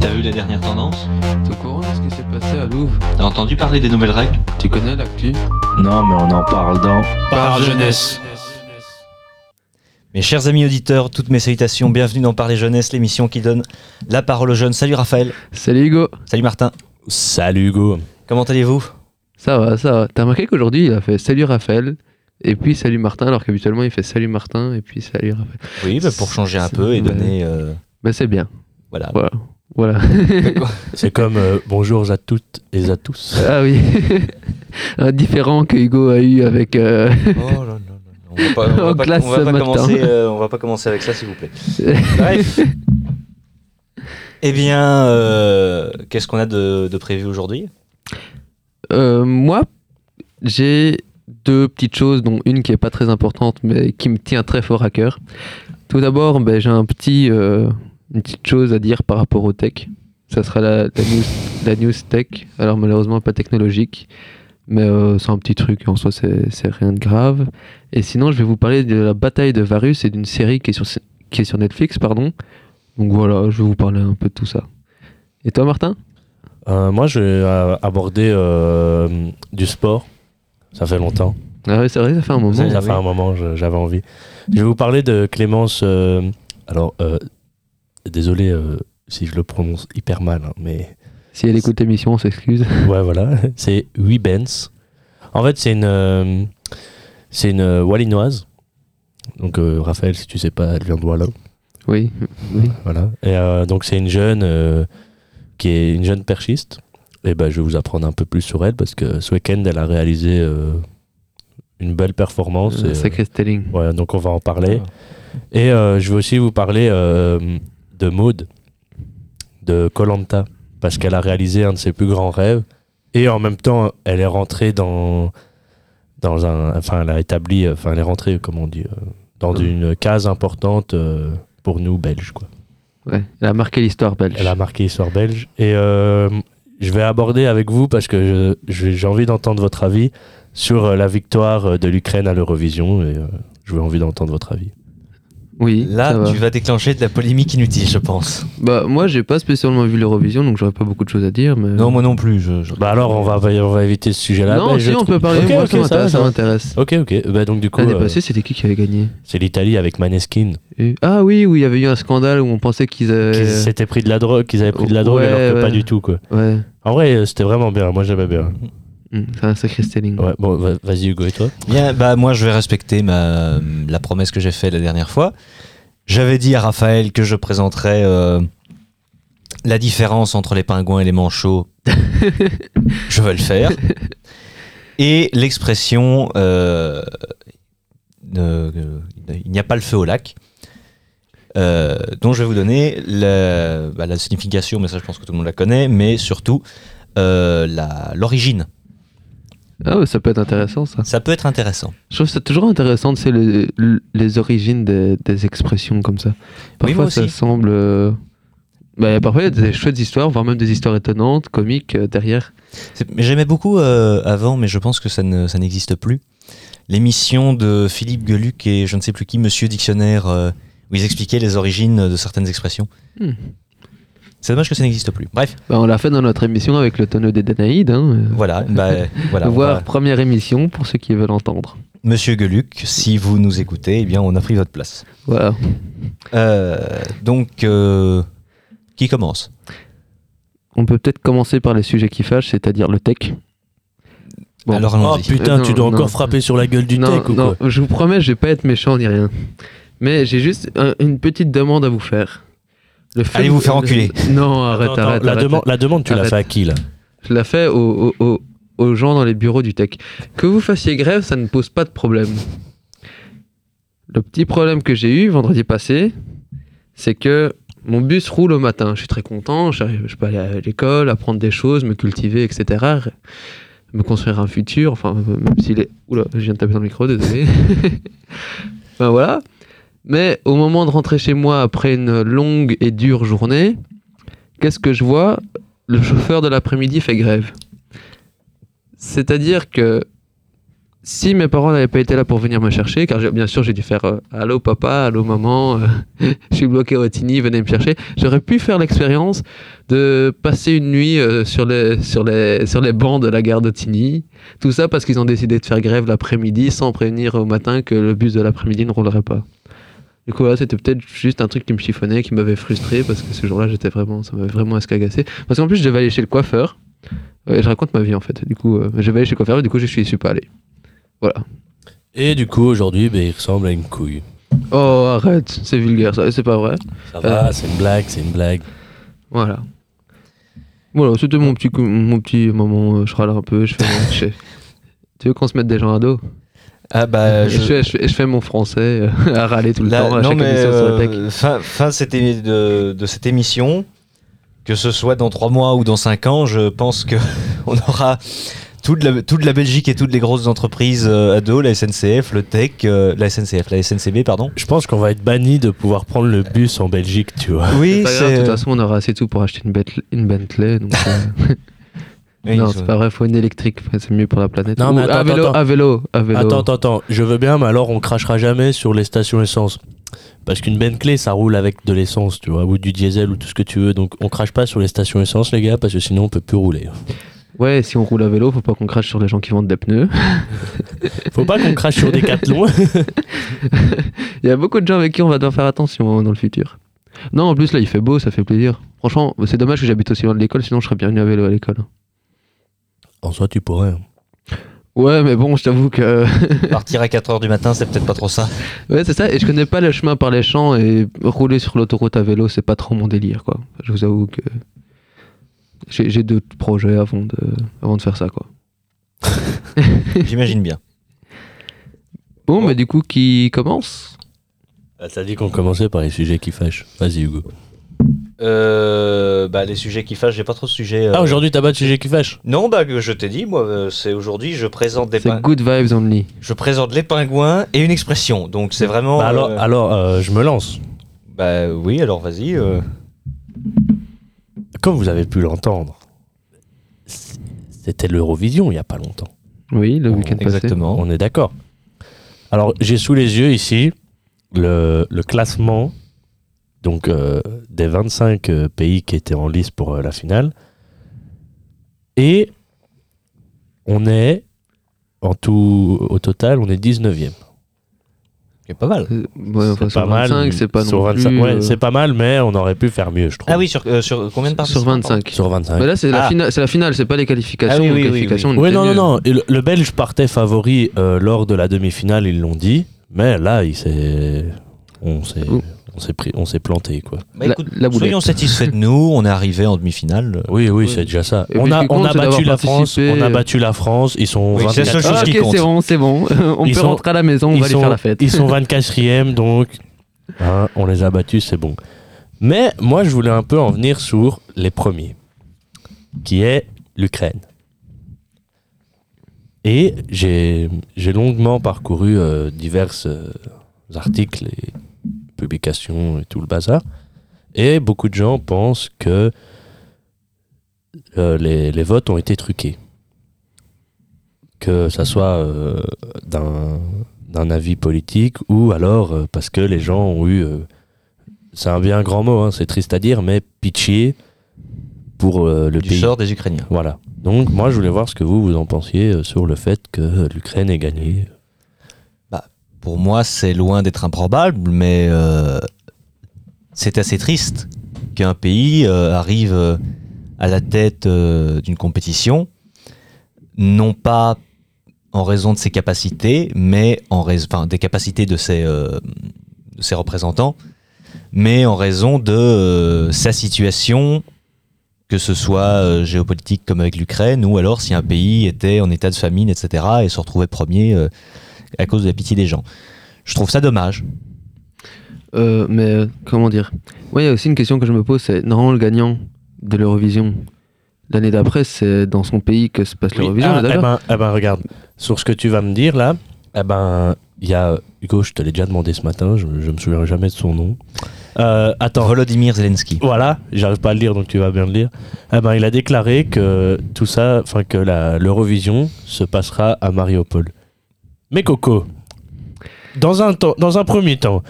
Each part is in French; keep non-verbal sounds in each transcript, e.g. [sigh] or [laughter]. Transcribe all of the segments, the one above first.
T'as vu la dernière tendance T'es au courant de ce qui s'est passé à Louvre T'as entendu parler des nouvelles règles Tu connais l'actu Non, mais on en parle dans Par jeunesse. Mes chers amis auditeurs, toutes mes salutations, bienvenue dans Parler Jeunesse, l'émission qui donne la parole aux jeunes. Salut Raphaël, Salut Hugo salut Martin, Salut Hugo. comment allez-vous? Ça va, ça va. T'as remarqué qu'aujourd'hui il a fait Salut Raphaël et puis Salut Martin alors qu'habituellement il fait Salut Martin et puis Salut Raphaël. Oui, bah, pour changer un peu et donner... euh, Mais c'est bien. voilà. Voilà. Voilà. [laughs] C'est comme euh, bonjour à toutes et à tous. ah oui. [laughs] Un différent que Hugo a eu avec. euh, Oh là là là là. On va pas, on va [laughs] pas- classe on va ce pas matin. commencer, euh, on va pas commencer avec ça, s'il vous plaît. Bref. Eh bien, euh, qu'est-ce qu'on a de, de prévu aujourd'hui? Euh, moi, j'ai deux petites choses, dont une qui est pas très importante, mais qui me tient très fort à cœur. Tout d'abord, ben, j'ai un petit, euh, une petite chose à dire par rapport au tech. Ça sera la, la news, la news tech. Alors malheureusement pas technologique, mais euh, c'est un petit truc. En soi, c'est rien de grave. Et sinon, je vais vous parler de la bataille de Varus et d'une série qui est sur qui est sur Netflix, pardon. Donc voilà, je vais vous parler un peu de tout ça. Et toi, Martin? Euh, moi, je vais euh, aborder euh, du sport. Ça fait longtemps. Ah oui, c'est vrai, ça fait un moment. ça ça oui. fait un moment, j'avais envie. Je vais vous parler de Clémence. alors, désolé euh, si je le prononce hyper mal, hein, mais Si elle écoute l'émission, on s'excuse. [laughs] ouais, voilà. C'est Wibens. En fait, c'est une, euh, c'est une euh, Wallinoise. Donc, euh, Raphaël, si tu sais pas, elle vient de Wallon. Oui, oui. Voilà. Et euh, donc c'est une jeune euh, qui est une jeune perchiste. Et ben je vais vous apprendre un peu plus sur elle parce que ce week-end elle a réalisé euh, une belle performance. Un et, sacré styling. euh, ouais, donc on va en parler. Et euh, je vais aussi vous parler euh, de Maud de Colanta parce qu'elle a réalisé un de ses plus grands rêves et en même temps elle est rentrée dans dans un enfin elle a établi enfin elle est rentrée comment on dit euh, dans Ouais. une case importante euh, pour nous belges quoi. Ouais, elle a marqué l'histoire belge. Elle a marqué l'histoire belge. Et euh, je vais aborder avec vous, parce que j'ai envie d'entendre votre avis sur la victoire de l'Ukraine à l'Eurovision. Et euh, je veux envie d'entendre votre avis. Oui, ça Là, va. tu vas déclencher de la polémique inutile, je pense. Bah, moi, j'ai pas spécialement vu l'Eurovision, donc j'aurais pas beaucoup de choses à dire. Mais... Non, moi non plus. Je, je- Bah alors, on va, on va éviter ce sujet-là. non, Bah, si, je on trouve- peut parler. Ok, moi, ok, ça m'intéresse. va, Ça m'intéresse. Ok, ok. Bah, donc, du coup, L'année euh, passée, c'était qui qui avait gagné c'est l'Italie avec Maneskin. Et- Ah oui, oui, il y avait eu un scandale où on pensait qu'ils avaient. Qu'ils s'étaient pris de la drogue, qu'ils avaient pris de la drogue, Ouais, alors que ouais. pas du tout, quoi. Ouais, En vrai, euh, c'était vraiment bien. Moi, j'aimais bien. Hum, c'est un sacré styling. Ouais, bon, va- vas-y, Hugo, et toi? Bien, bah moi je vais respecter ma, la promesse que j'ai faite la dernière fois. J'avais dit à Raphaël que je présenterais euh, la différence entre les pingouins et les manchots. [laughs] je vais le faire. Et l'expression euh, euh, il n'y a pas le feu au lac. euh, dont je vais vous donner la, bah, la signification, mais ça je pense que tout le monde la connaît, mais surtout euh, la- l'origine. Ah ça peut être intéressant, ça. Ça peut être intéressant. Je trouve ça toujours intéressant de savoir les, les origines des, des expressions comme ça. Parfois, ça semble. euh, Bah, parfois, il y a des chouettes histoires, voire même des histoires étonnantes, comiques euh, derrière. C'est- mais J'aimais beaucoup euh, avant, mais je pense que ça ne- ça n'existe plus. L'émission de Philippe Geluc et je ne sais plus qui, Monsieur Dictionnaire, euh, où ils expliquaient les origines de certaines expressions. Hmm. C'est dommage que ça n'existe plus. Bref, Bah, on l'a fait dans notre émission avec le tonneau des Danaïdes. Hein. voilà. bah, [laughs] voilà voir va- première émission pour ceux qui veulent entendre. Monsieur Geluc, si vous nous écoutez, eh bien, on a pris votre place. Voilà. Euh, donc, euh, qui commence? On peut peut-être commencer par les sujets qui fâchent, c'est-à-dire le tech. Bon. Alors, Oh putain, Euh, tu dois non. encore frapper sur la gueule du non, tech ou non, quoi? je vous promets, je vais pas être méchant ni rien. Mais j'ai juste un- une petite demande à vous faire. Le fait Allez vous faire enculer. Non, arrête, Attends, arrête. la, arrête. demande, la demande, tu l'as fait à qui là Je la fais aux, aux- gens dans les bureaux du tech. Que vous fassiez grève, ça ne pose pas de problème. Le petit problème que j'ai eu vendredi passé, c'est que mon bus roule au matin. Je suis très content, je peux aller à l'école, apprendre des choses, me cultiver, etc. Me construire un futur, enfin, même s'il est... Oula, je viens de taper dans le micro, désolé. [laughs] ben voilà. Mais au moment de rentrer chez moi après une longue et dure journée, qu'est-ce que je vois? Le chauffeur de l'après-midi fait grève. C'est-à-dire que si mes parents n'avaient pas été là pour venir me chercher, car bien sûr j'ai dû faire euh, Allô papa, allô maman, euh, [laughs] je suis bloqué au Tigny, venez me chercher, j'aurais pu faire l'expérience de passer une nuit euh, sur, les, sur, les, sur les bancs de la gare de Tigny. Tout ça parce qu'ils ont décidé de faire grève l'après-midi sans prévenir au matin que le bus de l'après-midi ne roulerait pas. Du coup, voilà, c'était peut-être juste un truc qui me chiffonnait, qui m'avait frustré parce que ce jour-là, j'étais vraiment, ça m'avait vraiment escagacé. Parce qu'en plus, je devais aller chez le coiffeur. Ouais, je raconte ma vie en fait. Du coup, euh, je devais aller chez le coiffeur et du coup, je suis, je suis pas allé. Voilà. Et du coup, aujourd'hui, ben, il ressemble à une couille. Oh, arrête, c'est vulgaire ça, c'est pas vrai. Ça va, c'est une blague, c'est une blague. Voilà. Voilà, c'était mon petit, mon petit moment, euh, je râle un peu, je fais, mon- je fais- [laughs] Tu veux qu'on se mette des gens à dos? Ah bah, je... fais, je, fais, je fais mon français euh, [laughs] à râler tout le Là, temps à non, chaque mais émission sur la tech. euh, fin, fin cette é- de, de cette émission, que ce soit dans trois mois ou dans cinq ans, je pense que [laughs] on aura toute la, toute la Belgique et toutes les grosses entreprises euh, à dos, la SNCF, le Tech, euh, la SNCF, la SNCB, pardon. Je pense qu'on va être banni de pouvoir prendre le bus en Belgique, tu vois. Oui, Pas grave, de toute façon, on aura assez tout pour acheter une, Bentley- une Bentley. Donc, euh, [laughs] Non, c'est pas vrai, faut une électrique, c'est mieux pour la planète. Non, mais attends, à vélo, attends. à vélo, à vélo. Attends, attends, attends. Je veux bien, mais alors on crachera jamais sur les stations essence. Parce qu'une Bentley, ça roule avec de l'essence, tu vois, ou du diesel ou tout ce que tu veux. Donc on crache pas sur les stations essence, les gars, parce que sinon on peut plus rouler. Ouais, si on roule à vélo, faut pas qu'on crache sur les gens qui vendent des pneus. [laughs] Faut pas qu'on crache sur des Decathlon. [laughs] Il y a beaucoup de gens avec qui on va devoir faire attention hein, dans le futur. Non, en plus là, il fait beau, ça fait plaisir. Franchement, c'est dommage que j'habite aussi loin de l'école, sinon je serais bien venu à vélo à l'école. En soi, tu pourrais. hein. Ouais, mais bon, je t'avoue que. [laughs] Partir à 4h du matin, c'est peut-être pas trop ça. ouais, c'est ça, et je connais pas le chemin par les champs, et rouler sur l'autoroute à vélo, c'est pas trop mon délire, quoi. Je vous avoue que. J'ai d'autres projets avant de, avant de faire ça, quoi. [laughs] J'imagine bien. Bon, mais du coup, qui commence? Ah, T'as dit qu'on commençait par les sujets qui fâchent. Vas-y, Hugo. Euh, bah, les sujets qui fâchent, j'ai pas trop de sujets. euh, Ah, aujourd'hui, t'as pas de sujet qui fâche Non, bah, je t'ai dit, moi, euh, c'est aujourd'hui, je présente des C'est pingouins. good vibes only. Je présente les pingouins et une expression. Donc, c'est vraiment. Bah, alors, euh, alors euh, je me lance. Bah, oui, alors vas-y. euh. Comme vous avez pu l'entendre, c'était l'Eurovision il y a pas longtemps. Oui, le week-end passé. Exactement. On est d'accord. Alors, j'ai sous les yeux ici le, le classement donc, euh, des 25 euh, pays qui étaient en lice pour euh, la finale. Et on est, en tout, au total, on est 19e. C'est pas mal. Euh, Ouais, enfin, C'est sur pas mal. 25, c'est pas sur non 25 plus. ouais, euh, c'est pas mal, mais on aurait pu faire mieux, je trouve. Ah oui, sur, euh, sur combien de parties sur 25. Sur 25. Mais là, c'est la, Ah. finale, c'est la finale, c'est pas les qualifications. Ah oui, oui, les oui, qualifications, oui. non, non, non. Le, le Belge partait favori euh, lors de la demi-finale, ils l'ont dit. Mais là, il s'est. On s'est. Ouh. On s'est pris, on s'est planté quoi. Bah, écoute, la soyons satisfaits de nous. On est arrivé en demi-finale. Oui, oui, Oui. c'est déjà ça. Et On a, on compte, a c'est battu la France. On a battu la France. Ils sont Oui, c'est la 24 seule chose Ah, qui ok, compte. c'est bon, c'est bon. [laughs] on Ils peut sont- rentrer à la maison, on ils va aller sont, faire la fête. Ils sont [laughs] 24e, donc hein, on les a battus, c'est bon. Mais moi, je voulais un peu en venir sur les premiers, qui est l'Ukraine. Et j'ai j'ai longuement parcouru euh, divers euh, articles et publications et tout le bazar. Et beaucoup de gens pensent que euh, les, les votes ont été truqués. Que ça soit euh, d'un avis politique ou alors euh, parce que les gens ont eu, euh, c'est un bien grand mot, hein, c'est triste à dire, mais pitié pour le Du pays. sort des Ukrainiens. Voilà. Donc moi je voulais voir ce que vous vous en pensiez sur le fait que l'Ukraine ait gagné. Pour moi, c'est loin d'être improbable, mais euh, c'est assez triste qu'un pays euh, arrive euh, à la tête d'une compétition, non pas en raison de ses capacités, mais en raison, des capacités de ses, représentants, mais en raison de sa situation, que ce soit géopolitique comme avec l'Ukraine, ou alors si un pays était en état de famine, etc., et se retrouvait premier à cause de la pitié des gens. Je trouve ça dommage. Euh, mais euh, comment dire? Moi, il y a aussi une question que je me pose c'est normalement le gagnant de l'Eurovision l'année d'après, c'est dans son pays que se passe l'Eurovision, on ah, eh ben, eh ben, regarde, sur ce que tu vas me dire là, eh ben, il y a Hugo, je te l'ai déjà demandé ce matin, je, je me souviens jamais de son nom. Euh, attends, Volodymyr Zelensky. Voilà, j'arrive pas à le lire, donc tu vas bien le lire. Eh ben, il a déclaré que tout ça, enfin que l'Eurovision se passera à Mariupol. Mais Coco, dans un, temps, dans un premier temps,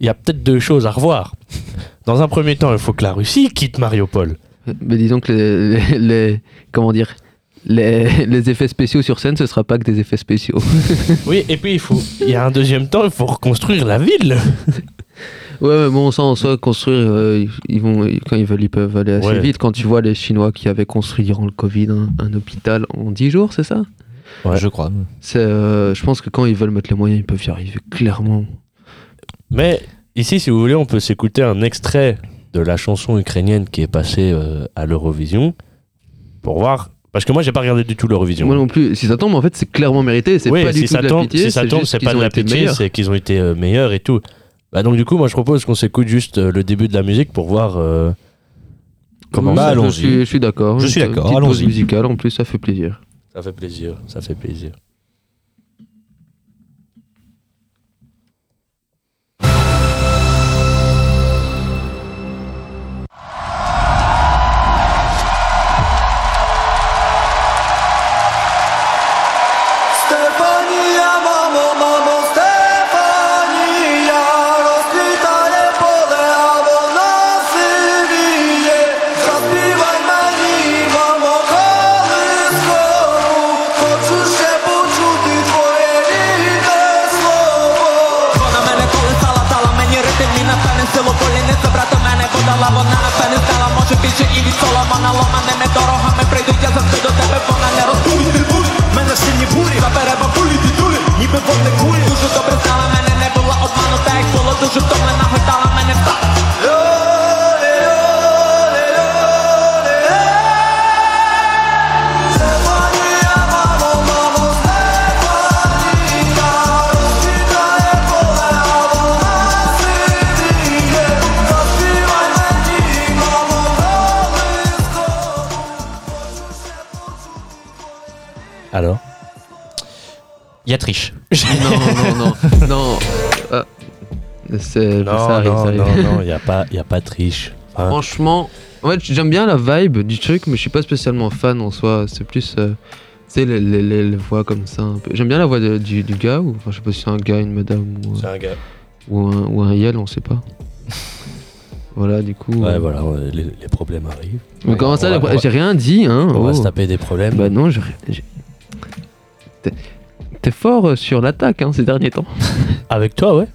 il y a peut-être deux choses à revoir. Dans un premier temps, il faut que la Russie quitte Mariupol. Mais disons que les, les- les- comment dire, les, les effets spéciaux sur scène, ce sera pas que des effets spéciaux. [laughs] Oui, et puis il faut, il y a un deuxième temps, il faut reconstruire la ville. [laughs] Ouais, mais bon, ça en soi, construire, euh, ils- vont, quand ils veulent, ils peuvent aller assez Ouais. vite. Quand tu vois les Chinois qui avaient construit durant le Covid un, un hôpital en 10 jours, c'est ça? Ouais. Je crois. c'est, euh, Je pense que quand ils veulent mettre les moyens, ils peuvent y arriver, clairement. Mais ici, si vous voulez, on peut s'écouter un extrait de la chanson ukrainienne qui est passée euh, à l'Eurovision pour voir. Parce que moi, j'ai pas regardé du tout l'Eurovision. Moi non plus, si ça tombe, en fait, c'est clairement mérité. C'est Oui, pas du si tout ça de la tombe, pitié. si ça tombe, c'est pas de la pitié, meilleurs. c'est qu'ils ont été euh, meilleurs et tout. Bah donc du coup, moi je propose qu'on s'écoute juste euh, le début de la musique pour voir euh, comment Bah, allons-y. suis, je suis d'accord. Je suis d'accord, petite pause allons-y. musicale, en plus, ça fait plaisir. Ça fait plaisir, ça fait plaisir. Я завжди до тебе, вона не розбудить Мене сильні бурі, забере бабулі, дідулі, ніби вони кулі Дуже добре знала мене, не була обманута, як було дуже втомлена, гойдала мене в Il y a triche. non, non, non, [laughs] non. Ah, c'est, Non, ça arrive, non, ça arrive. non, non, il n'y a, pas- y a pas triche. Hein. Franchement, en fait, j'aime bien la vibe du truc, mais je suis pas spécialement fan en soi. C'est plus, euh, tu sais, les, les, les- les voix comme ça. un peu. J'aime bien la voix de- du, du gars, ou enfin, je sais pas si c'est un gars, une madame, ou, C'est un gars. ou un, ou un yel, on sait pas. [laughs] voilà, du coup. Ouais, euh, voilà, les, les problèmes arrivent. Mais comment ça, va- les- on va- j'ai rien dit, hein. On va oh. se taper des problèmes. Bah non, j'ai rien- j'ai- T'es- fort euh, sur l'attaque hein, ces derniers temps. [laughs] Avec toi, ouais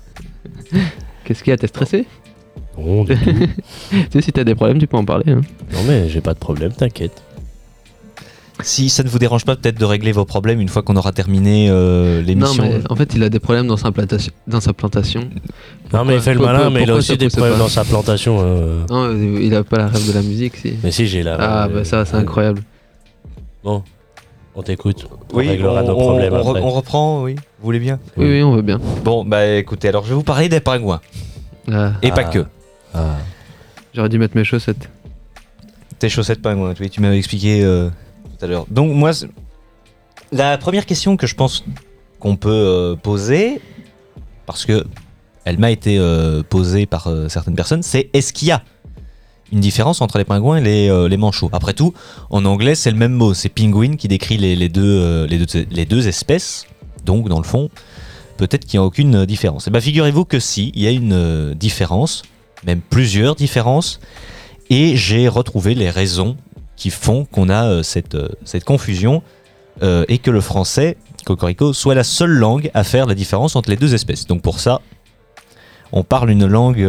[laughs] Qu'est-ce qu'il y a T'es stressé Non, du tout. [laughs] Tu sais, si t'as des problèmes, tu peux en parler. Hein. non mais j'ai pas de problème, t'inquiète. Si ça ne vous dérange pas peut-être de régler vos problèmes une fois qu'on aura terminé euh, Non, l'émission. mais en fait, il a des problèmes dans sa plantation. Dans sa plantation. Non mais il fait le Pourquoi- malin, mais il a pourquoi aussi des pousse problèmes pas dans sa plantation. euh. Non, il a pas la rêve de la musique, si. Mais si, j'ai la... Ah, bah ça, c'est incroyable. Bon, on t'écoute. On oui, réglera on, nos problèmes on re- après. on reprend, oui. Vous voulez bien Oui, oui, on veut bien. Bon, bah écoutez, alors je vais vous parler des pingouins. Ah, Et pas Ah. que. Ah. J'aurais dû mettre mes chaussettes. Tes chaussettes pingouins, oui, tu m'avais expliqué euh, tout à l'heure. Donc moi, la première question que je pense qu'on peut euh, poser, parce que elle m'a été euh, posée par euh, certaines personnes, c'est est-ce qu'il y a une différence entre les pingouins et les, euh, les manchots Après tout, en anglais, c'est le même mot, c'est penguin qui décrit les, les deux, euh, les, deux, espèces. Donc, dans le fond, peut-être qu'il n'y a aucune euh, différence. Et bien, figurez-vous que si, il y a une différence, même plusieurs différences, et j'ai retrouvé les raisons qui font qu'on a cette, confusion et que le français, Cocorico, soit la seule langue à faire la différence entre les deux espèces. Donc pour ça, on parle une langue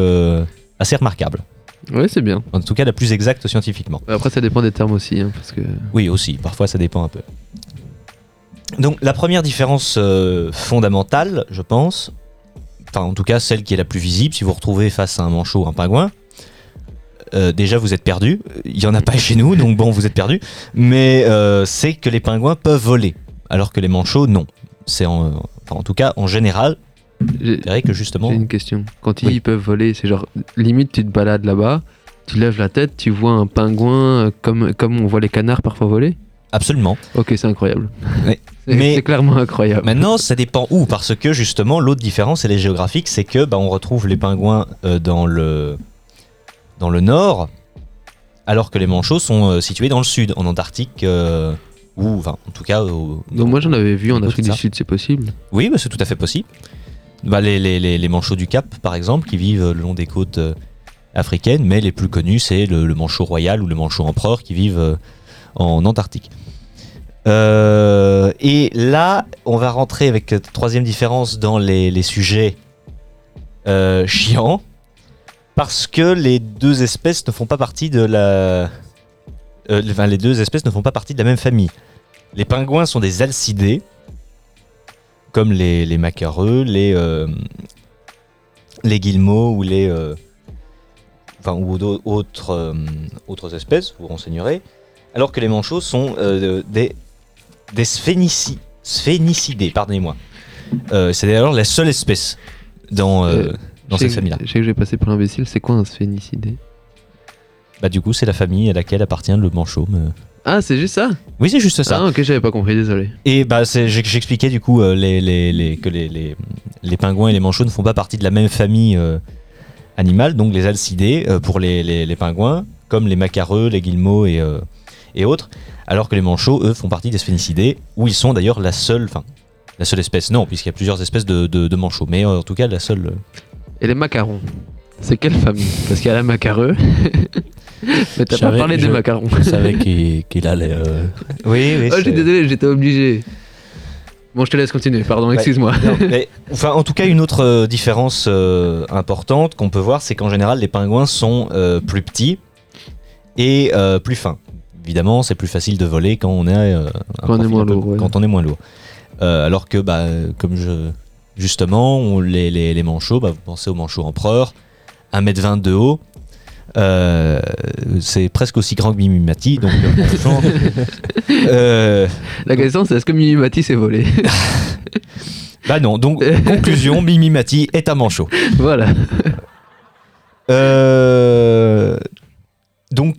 assez remarquable. Oui, c'est bien. En tout cas, la plus exacte scientifiquement. Après, ça dépend des termes aussi, hein, parce que. Oui, aussi, parfois ça dépend un peu. Donc la première différence euh, fondamentale, je pense, enfin en tout cas celle qui est la plus visible, si vous vous retrouvez face à un manchot ou un pingouin, euh, déjà vous êtes perdu, il y en a pas chez nous, donc bon vous êtes perdu, mais euh, c'est que les pingouins peuvent voler, alors que les manchots non. C'est en, enfin, en tout cas en général, Vous verrez que justement, j'ai une question. Quand Oui. ils peuvent voler, c'est genre, limite, tu te balades là-bas, tu lèves la tête, tu vois un pingouin euh, comme, comme on voit les canards parfois voler? absolument. Ok, c'est incroyable. Oui. [laughs] C'est Mais- c'est clairement incroyable. Maintenant, ça dépend où, parce que justement, l'autre différence, elle est géographique, c'est que bah, on retrouve les pingouins euh, dans le dans le nord, alors que les manchots sont euh, situés dans le sud, en Antarctique euh, ou enfin, en tout cas. au- Donc moi j'en avais vu en Afrique du Sud, c'est possible. Oui, bah, c'est tout à fait possible. Bah, les, les, manchots du Cap, par exemple, qui vivent le long des côtes euh, africaines, mais les plus connus, c'est le, manchot royal ou le manchot empereur qui vivent euh, en Antarctique. Euh, et là, on va rentrer avec troisième différence dans les, sujets chiants, parce que les deux espèces ne font pas partie de la. les deux espèces ne font pas partie de la même famille. Les pingouins sont des alcidés, comme les, les macareux, les, euh, les guillemots ou les. euh, enfin, ou autres, euh, autres espèces, vous renseignerez. Alors que les manchots sont des, des sphénici- sphénicidés, pardonnez-moi. C'est d'ailleurs la seule espèce dans, dans cette famille-là. Je sais que j'ai passé pour l'imbécile, c'est quoi un sphénicidé? Bah, du coup, c'est la famille à laquelle appartient le manchot. mais- Ah, c'est juste ça? Oui, c'est juste ça. Ah, ok, j'avais pas compris, désolé. Et bah, j'expliquais du coup euh, les, les- les- que les, pingouins et les manchots ne font pas partie de la même famille euh, animale, donc les alcidés euh, pour les, pingouins, comme les macareux, les guillemots et, et autres, alors que les manchots, eux, font partie des sphénicidés, où ils sont d'ailleurs la seule, enfin, la seule espèce, non, puisqu'il y a plusieurs espèces de, de- de manchots, mais en tout cas la seule. Et les macarons? C'est quelle famille? Parce qu'il y a la macareux. [laughs] Mais t'as pas parlé des macarons. Je savais qu'il qu'il allait. euh, [laughs] Oui, oui. Oh, je suis désolé, j'étais obligé. Bon, je te laisse continuer, pardon, Ouais. excuse-moi. Non, mais, enfin, en tout cas, une autre euh, différence euh, importante qu'on peut voir, c'est qu'en général, les pingouins sont euh, plus petits et euh, plus fins. Évidemment, c'est plus facile de voler quand on est, euh, un Quand on est moins peu- lourd, ouais. Quand on est moins lourd. Euh, alors que, bah, comme je, justement, on- les, les, les manchots, bah, vous pensez aux manchots empereurs, 1m20 de haut. euh, c'est presque aussi grand que Mimimati, donc euh, [laughs] euh, La question, c'est est-ce que Mimimati s'est volé [laughs] bah non. Donc conclusion, [laughs] Mimimati est un manchot. Voilà. Euh, donc,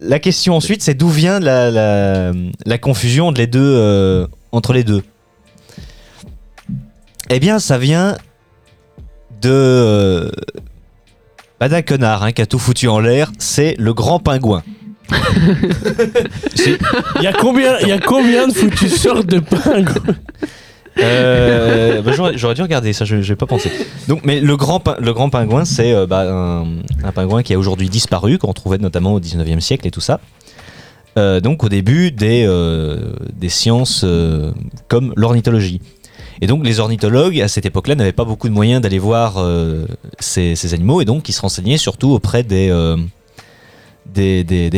la question ensuite, c'est d'où vient la, la, la confusion de les deux, entre les deux? Eh bien, ça vient de. Bah, d'un connard hein, qui a tout foutu en l'air, c'est le grand pingouin. [laughs] Il y a combien, il y a combien de foutues sortes de pingouins Euh, bah, j'aurais, j'aurais dû regarder ça, je n'ai pas pensé. Donc, mais le grand, le grand pingouin, c'est euh, bah, un, un pingouin qui a aujourd'hui disparu, qu'on trouvait notamment au 19e siècle et tout ça. Euh, donc au début des, des sciences comme l'ornithologie. Et donc les ornithologues à cette époque-là n'avaient pas beaucoup de moyens d'aller voir euh, ces, animaux et donc ils se renseignaient surtout auprès des, euh,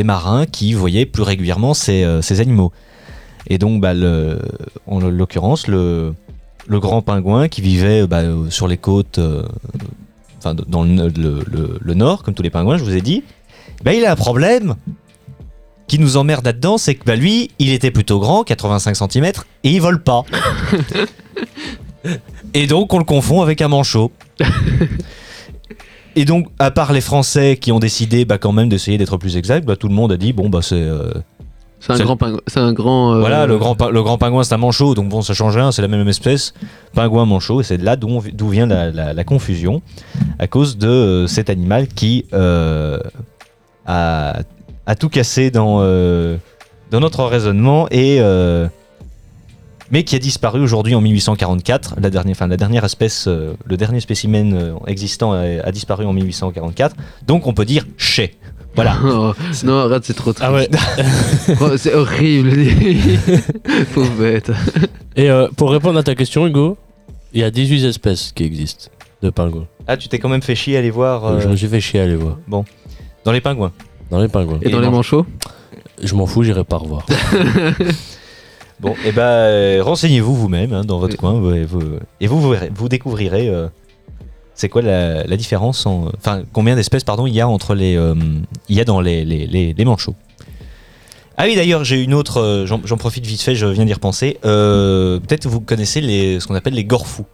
marins qui voyaient plus régulièrement ces, euh, ces animaux. Et donc bah, en l'occurrence le, grand pingouin qui vivait bah, sur les côtes, enfin dans le nord comme tous les pingouins, je vous ai dit, bah, il a un problème qui nous emmerde là-dedans, c'est que bah, lui, il était plutôt grand, 85 cm, et il vole pas. [laughs] et donc, on le confond avec un manchot. et donc, à part les Français qui ont décidé bah, quand même d'essayer d'être plus exact, bah, tout le monde a dit bon, bah, c'est. euh, C'est un grand pingouin. C'est un grand. euh, voilà, le grand, le grand pingouin, c'est un manchot, donc bon, ça change rien, c'est la même espèce. Pingouin, manchot, et c'est de là d'où d'où vient la, la- la confusion, à cause de euh, cet animal qui euh, a, a tout cassé dans, euh, dans notre raisonnement, et, euh, mais qui a disparu aujourd'hui en 1844. La dernière, enfin, la dernière espèce, euh, le dernier spécimen euh, existant a, a disparu en 1844, donc on peut dire chez. Voilà. [laughs] Oh, non, arrête, c'est trop triste. Ah ouais. Oh, [laughs] c'est horrible. [laughs] Pauvre bête. Et euh, pour répondre à ta question, Hugo, il y a 18 espèces qui existent de pingouins. Ah, tu t'es quand même fait chier à aller voir euh, Je me suis fait chier à les voir. dans les pingouins. Dans les pingouins. Et, Et dans les manchots Je m'en fous, j'irai pas revoir. [laughs] Bon, et ben euh, renseignez-vous vous-même hein, dans votre Oui. coin vous- et vous, et vous, verrez- vous découvrirez euh, c'est quoi la, la différence, en- enfin combien d'espèces pardon il y a entre les, euh, il y a dans les, les, les, les manchots. Ah oui d'ailleurs j'ai une autre, euh, j'en j'en profite vite fait, je viens d'y repenser. Euh, Peut-être vous connaissez les, ce qu'on appelle les gorfous.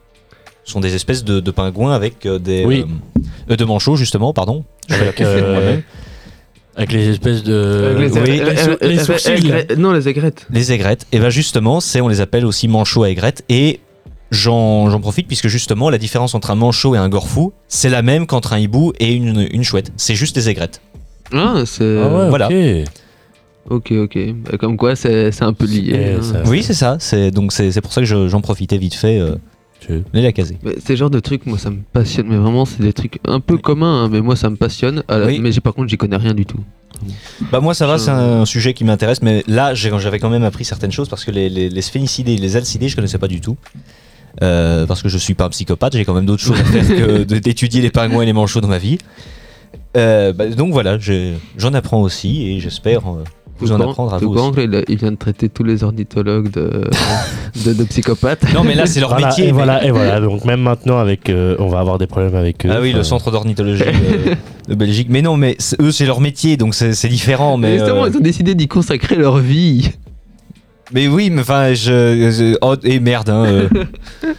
Ce sont des espèces de, de pingouins avec euh, des Oui. euh, de manchots justement, pardon. Je vais la Avec, euh. Avec les espèces de. Oui, les sou- euh, les euh, sourcils. euh, Non, les aigrettes. Les aigrettes, et ben justement, c'est on les appelle aussi manchots à aigrettes et j'en j'en profite puisque justement la différence entre un manchot et un gorfou, c'est la même qu'entre un hibou et une, une chouette. C'est juste des aigrettes. Ah, c'est. Ah ouais, Voilà. ok. Ok, ok. Bah, comme quoi, c'est c'est un peu lié. Hein. ça- Oui, c'est ça. C'est donc c'est c'est pour ça que je- j'en profitais vite fait. Euh, De la caser. Ces genres de trucs, moi, ça me passionne. Mais vraiment, c'est des trucs un peu communs, hein, mais moi, ça me passionne. Oui. Mais j'ai- par contre, j'y connais rien du tout. Bah moi ça va, Je- c'est un sujet qui m'intéresse, mais là j'avais quand même appris certaines choses parce que les, les, les sphénicidés, les alcidés, je connaissais pas du tout. Euh, parce que je suis pas un psychopathe, j'ai quand même d'autres choses à faire que [laughs] d'étudier les pingouins et les manchots dans ma vie. Euh, bah, donc voilà, j'en apprends aussi et j'espère euh, vous en apprendre à tout vous que il, il vient de traiter tous les ornithologues de, de, de psychopathes. Non mais là c'est leur Voilà, métier. Et mais- voilà, et voilà. Donc même maintenant, avec, euh, on va avoir des problèmes avec eux. Ah oui, le Enfin, centre d'ornithologie de, [laughs] de Belgique. Mais non, mais eux c'est leur métier, donc c'est différent. Mais, Mais justement, euh, ils ont décidé d'y consacrer leur vie. mais oui, mais enfin, je, je- oh, et merde. Hein, euh. [laughs]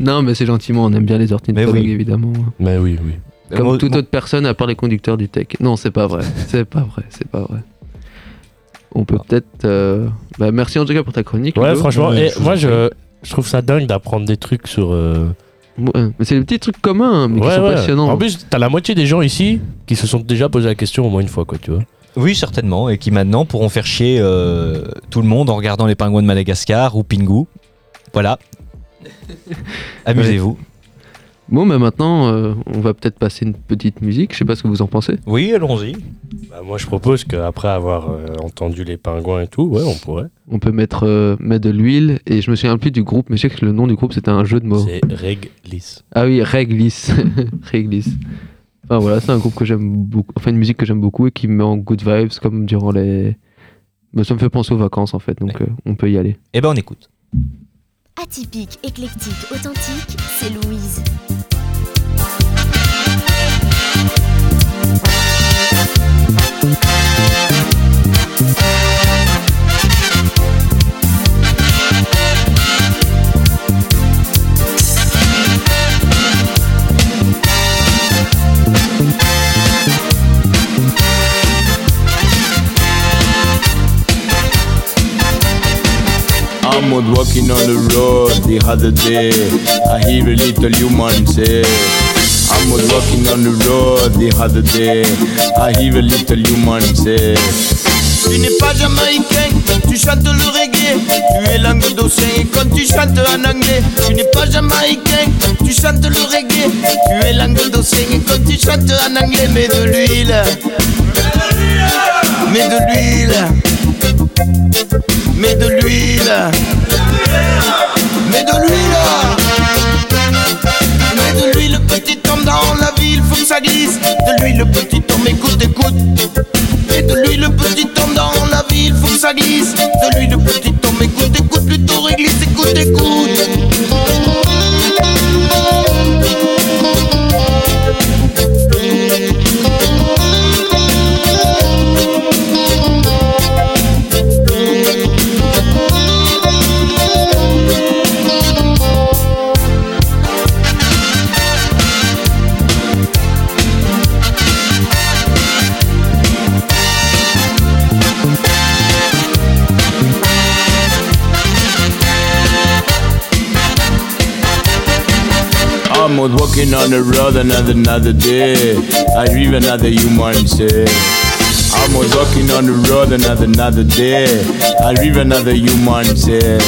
Non, mais c'est gentiment, on aime bien les ornithologues, Mais oui. évidemment. Mais oui, oui. Comme Moi- toute moi- autre personne à part les conducteurs du tech. Non, c'est pas vrai. C'est pas vrai, c'est pas vrai. On peut peut-être. euh, bah, merci en tout cas pour ta chronique. Ouais, Ludo. franchement, ouais, et je moi je, je trouve ça dingue d'apprendre des trucs sur. euh, Ouais, mais c'est des petits trucs communs, mais qui ouais, sont ouais. passionnants. En plus, t'as la moitié des gens ici qui se sont déjà posé la question au moins une fois, quoi, tu vois. Oui, certainement, et qui maintenant pourront faire chier euh, tout le monde en regardant les pingouins de Madagascar ou Pingu. Voilà. [laughs] Amusez-vous. Bon, mais maintenant, euh, on va peut-être passer une petite musique. Je sais pas ce que vous en pensez. Oui, allons-y. Bah, moi, je propose qu'après avoir euh, entendu les pingouins et tout, ouais, on pourrait. On peut mettre, euh, mettre de l'huile, et je me souviens plus du groupe, mais je sais que le nom du groupe c'était un jeu de mots. C'est Réglis. Ah oui, Réglis. [laughs] Réglis. Enfin voilà, c'est un groupe que j'aime beaucoup, enfin une musique que j'aime beaucoup et qui me met en good vibes comme durant les. Mais ça me fait penser aux vacances en fait, donc on peut y aller. Eh ben, on écoute. Atypique, éclectique, authentique, c'est Louise. Walking on the road the other day. I hear a little human say. I'm out walking on the road the other day. I hear a little human say. Tu n'es pas jamaïcain, tu chantes le reggae. Tu es langue d'océan quand tu chantes en anglais. Tu n'es pas jamaïcain, tu chantes le reggae. Tu es langue d'océan quand tu chantes en anglais. Mais de l'huile, mais de l'huile. Mets de l'huile. Mets de l'huile. Mets de l'huile, petit homme dans la ville, faut que ça glisse. De l'huile, petit homme, écoute, écoute. Mets de l'huile, petit homme dans la ville, faut que ça glisse. De l'huile, petit homme, écoute, écoute Plutôt réglisse, écoute, écoute I'm out walking on the road another another day. I hear another human say. I'm out walking on the road another another day. I hear another human say.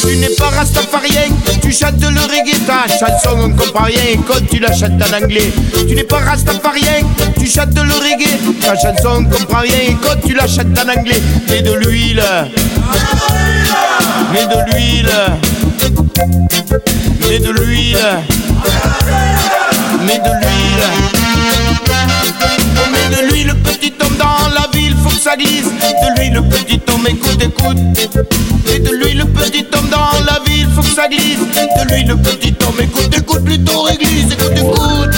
Tu n'es pas rastafarien, tu chantes le reggae, ta chanson on comprend rien quand tu la chantes en anglais. Tu n'es pas rastafarien, tu chantes le reggae, ta chanson on comprend rien quand tu la chantes en anglais. Mets de l'huile, mets de l'huile, mets de l'huile, mets de l'huile. On de l'huile, petit homme dans la ville, faut que ça glisse. De l'huile, petit homme, écoute, écoute. Et de l'huile, petit homme dans la ville, faut que ça glisse. De l'huile, petit homme, écoute, écoute, plutôt réglisse, écoute, écoute.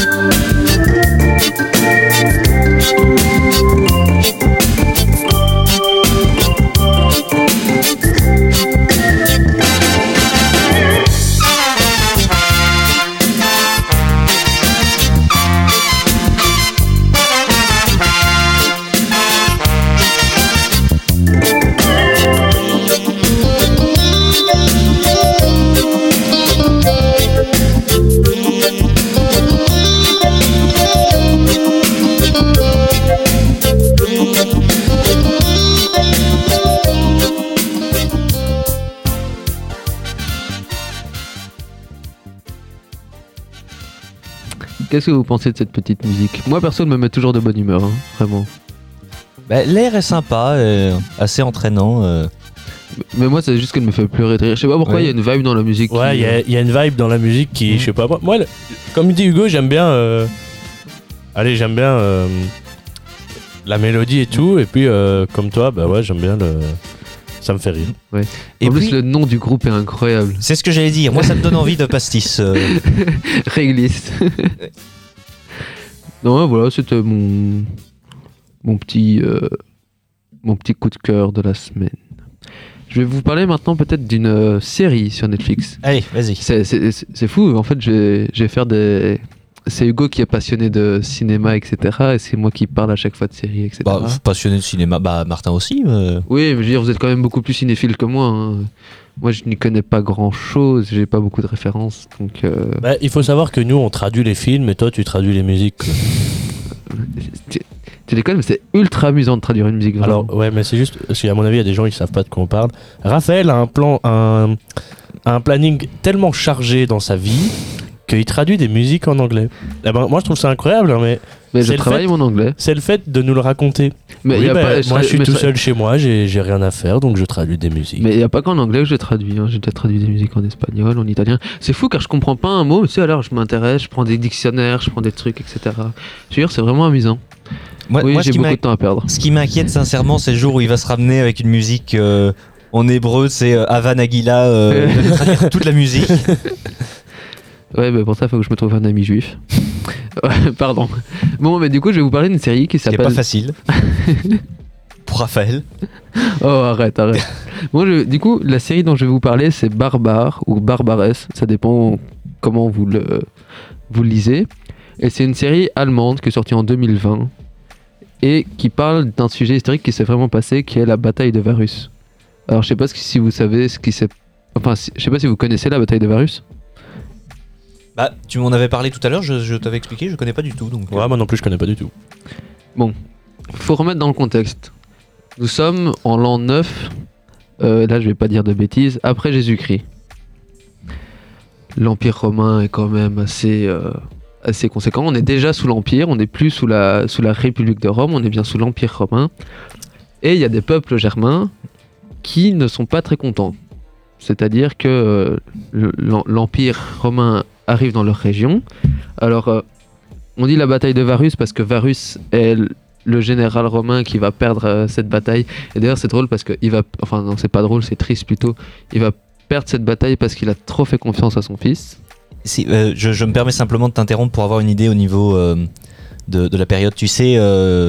Qu'est-ce que vous pensez de cette petite musique? Moi, perso, elle me met toujours de bonne humeur, hein, vraiment. Bah, L'air est sympa, euh, assez entraînant. euh. Mais moi, c'est juste qu'elle me fait pleurer de rire. Je sais pas pourquoi, il Ouais. y a une vibe dans la musique. Ouais, qui- il y, a- il y a une vibe dans la musique qui, Mhm. je sais pas, moi- moi, le- comme dit Hugo, j'aime bien. euh, Allez, j'aime bien euh, la mélodie et tout, et puis euh, comme toi, bah ouais, j'aime bien le. Ça me fait rire. Et en plus, puis, le nom du groupe est incroyable. c'est ce que j'allais dire. Moi, ça me donne envie de pastis. euh. [laughs] Réglisse. [laughs] non, voilà, c'était mon mon petit euh, mon petit coup de cœur de la semaine. Je vais vous parler maintenant peut-être d'une euh, série sur Netflix. Allez, vas-y. C'est- fou, en fait, je vais, je vais faire des. C'est Hugo qui est passionné de cinéma, etc. Et c'est moi qui parle à chaque fois de séries, etc. Bah, passionné de cinéma. Bah, Martin aussi. euh. Oui, mais je veux dire, vous êtes quand même beaucoup plus cinéphile que moi. hein. Moi, je n'y connais pas grand-chose, j'ai pas beaucoup de références. Donc, euh, Bah, il faut savoir que nous, on traduit les films, et toi, tu traduis les musiques. tu, tu déconnes, mais c'est ultra amusant de traduire une musique. vraiment. Alors, ouais, mais c'est juste, parce qu'à mon avis, il y a des gens qui savent pas de quoi on parle. Raphaël a un plan, un, un planning tellement chargé dans sa vie qu'il traduit des musiques en anglais. Eh ben, moi, je trouve ça incroyable, hein, mais mais je c'est le travaille fait- mon anglais. c'est le fait de nous le raconter. Mais Oui, il y a bah, pas, moi, je suis tout seul chez moi, j'ai rien à faire, donc je traduis des musiques. Mais il n'y a pas qu'en anglais que je traduis. hein. J'ai déjà traduit des musiques en espagnol, en italien. C'est fou car je comprends pas un mot. Mais tu sais, alors je m'intéresse, je prends des dictionnaires, je prends des trucs, etc. Je veux dire, c'est vraiment amusant. Moi, oui, moi, ce j'ai qui beaucoup de temps à perdre. Ce qui m'inquiète sincèrement, c'est le jour où il va se ramener avec une musique euh, en hébreu, c'est euh, Havan Aguila, euh, [laughs] toute la musique. [laughs] Ouais, mais pour ça, il faut que je me trouve un ami juif. [laughs] Pardon. Bon, mais du coup, je vais vous parler d'une série qui s'appelle. pas facile. [laughs] Pour Raphaël. Oh, arrête, arrête. [laughs] Je- du coup, la série dont je vais vous parler, c'est Barbare ou Barbares. Ça dépend comment vous le, vous le lisez. Et c'est une série allemande qui est sortie en 2020 et qui parle d'un sujet historique qui s'est vraiment passé, qui est la bataille de Varus. Alors, je sais pas si vous savez ce qui s'est. Enfin, je sais pas si vous connaissez la bataille de Varus. Bah, tu m'en avais parlé tout à l'heure, je, je t'avais expliqué, je connais pas du tout. Donc, euh, Ouais, moi non plus, je connais pas du tout. faut remettre dans le contexte. Nous sommes en l'an 9, euh, là je vais pas dire de bêtises, après Jésus-Christ. L'Empire romain est quand même assez, euh, assez conséquent. On est déjà sous l'Empire, on n'est plus sous la, sous la République de Rome, on est bien sous l'Empire romain. Et il y a des peuples germains qui ne sont pas très contents. C'est-à-dire que euh, le- l'em- l'Empire romain arrive dans leur région. Alors, euh, on dit la bataille de Varus parce que Varus est le général romain qui va perdre euh, cette bataille. Et d'ailleurs, c'est drôle parce que il va. Enfin, non, c'est pas drôle, c'est triste plutôt. Il va perdre cette bataille parce qu'il a trop fait confiance à son fils. si, euh, je, je me permets simplement de t'interrompre pour avoir une idée au niveau de, de la période. Tu sais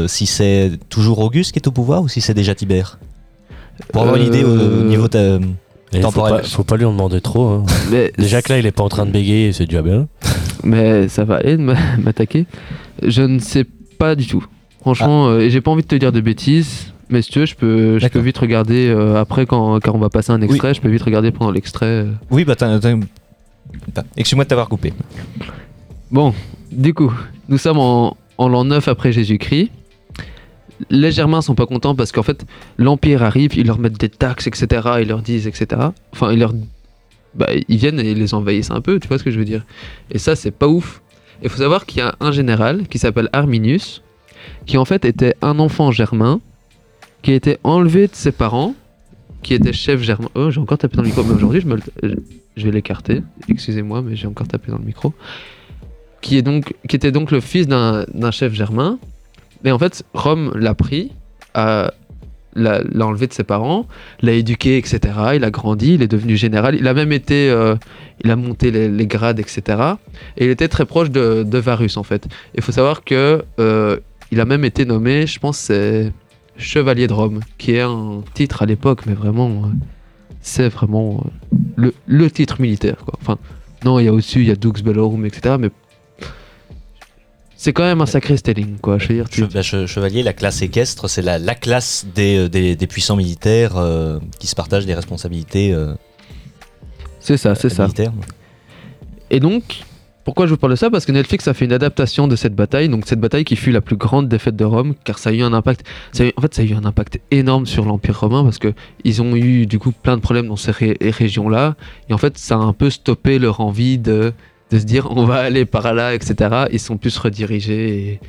si c'est toujours Auguste qui est au pouvoir ou si c'est déjà Tibère? Pour avoir une idée au, au niveau ta- Et faut, pas, faut pas lui en demander trop. hein. Mais [laughs] Déjà que là, il est pas en train de bégayer, c'est déjà bien. mais ça va aller de m'a- [laughs] m'attaquer. Je ne sais pas du tout. Franchement, euh, et j'ai pas envie de te dire de bêtises. Mais si tu veux, je peux, je peux vite regarder euh, après quand, quand on va passer un extrait. Je peux vite regarder pendant l'extrait. euh. Oui, bah, excuse-moi de t'avoir coupé. Bon, du coup, nous sommes en, en l'an 9 après Jésus-Christ. Les Germains sont pas contents parce qu'en fait, l'Empire arrive, ils leur mettent des taxes, etc. Ils leur disent, etc. Enfin, ils leur. Bah, ils viennent et ils les envahissent un peu, tu vois ce que je veux dire. Et ça, c'est pas ouf. Il faut savoir qu'il y a un général qui s'appelle Arminius, qui en fait était un enfant germain, qui a été enlevé de ses parents, qui était chef germain. Oh, j'ai encore tapé dans le micro, mais aujourd'hui, je, je vais l'écarter. Excusez-moi, mais j'ai encore tapé dans le micro qui, est donc, qui était donc le fils d'un chef germain. Mais en fait, Rome l'a pris, a- l'a enlevé de ses parents, l'a éduqué, etc. Il a grandi, il est devenu général. Il a même été. euh, il a monté les, grades, etc. Et il était très proche de, Varus, en fait. Il faut savoir que euh, il a même été nommé, je pense, Chevalier de Rome, qui est un titre à l'époque, mais vraiment. euh, c'est vraiment euh, le, le titre militaire, quoi. Enfin, non, il y a au-dessus, il y a Dux Bellorum, etc. Mais c'est quand même un sacré stelling, quoi. Je veux dire, tu- bah, che- chevalier, la classe équestre, c'est la, la classe des, euh, des, des puissants militaires euh, qui se partagent des responsabilités euh, c'est ça, c'est ça. Et donc, pourquoi je vous parle de ça? Parce que Netflix a fait une adaptation de cette bataille, donc cette bataille qui fut la plus grande défaite de Rome, car ça a eu un impact. ça a eu- en fait, ça a eu un impact énorme sur l'Empire romain parce que ils ont eu du coup plein de problèmes dans ces ré- régions-là, et en fait, ça a un peu stoppé leur envie de de se dire on va aller par là, etc. Ils sont plus redirigés et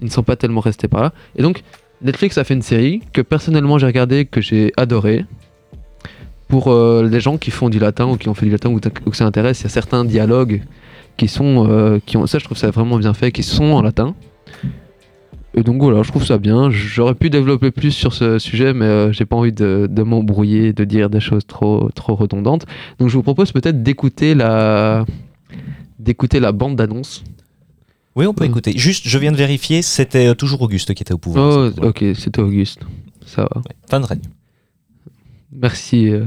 ils ne sont pas tellement restés par là. Et donc, Netflix a fait une série que personnellement j'ai regardé, que j'ai adoré. Pour euh, les gens qui font du latin ou qui ont fait du latin ou, ou que ça intéresse, il y a certains dialogues qui sont, euh, qui ont, ça je trouve ça vraiment bien fait, qui sont en latin. Et donc voilà, je trouve ça bien. J'aurais pu développer plus sur ce sujet, mais euh, j'ai pas envie de, de m'embrouiller, de dire des choses trop, trop redondantes. Donc je vous propose peut-être d'écouter la, d'écouter la bande d'annonce. Oui, on peut Euh. écouter. Juste, je viens de vérifier, c'était euh, toujours Auguste qui était au pouvoir. Oh, ok, c'était Auguste. Ça va. Ouais. Fin de règne. Merci. euh.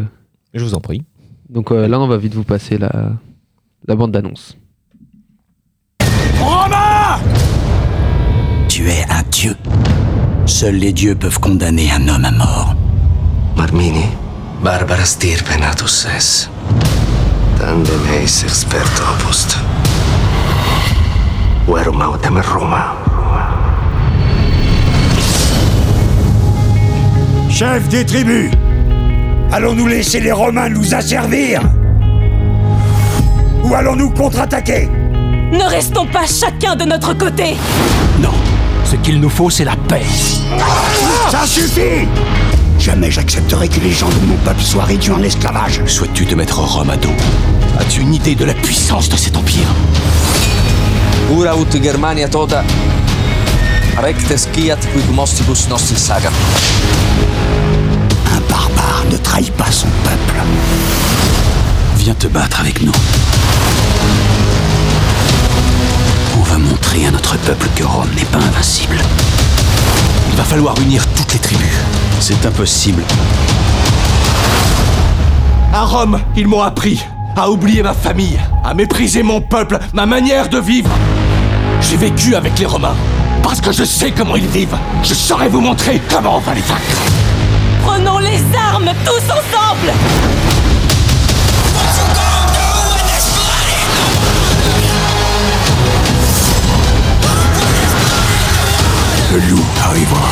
Je vous en prie. Donc euh, là, on va vite vous passer la, la bande d'annonce. Tu es un dieu. Seuls les dieux peuvent condamner un homme à mort. Marmini, Barbara stirpe natus es. Tandem eis experto opust. Verum autem Roma? Chef des tribus, allons-nous laisser les Romains nous asservir? Ou allons-nous contre-attaquer? Ne restons pas chacun de notre côté Non, ce qu'il nous faut, c'est la paix. Ça suffit Jamais j'accepterai que les gens de mon peuple soient réduits en esclavage. Souhaites-tu te mettre Rome à dos? As-tu une idée de la puissance de cet empire? Ura ut Germania tota recte sciat quid mostibus nostri sagam. Un barbare ne trahit pas son peuple. Viens te battre avec nous. On va montrer à notre peuple que Rome n'est pas invincible. Il va falloir unir toutes les tribus. C'est impossible. À Rome, ils m'ont appris à oublier ma famille, à mépriser mon peuple, ma manière de vivre. J'ai vécu avec les Romains parce que je sais comment ils vivent. Je saurais vous montrer comment on va les vaincre. Prenons les armes tous ensemble Le loup arrivera.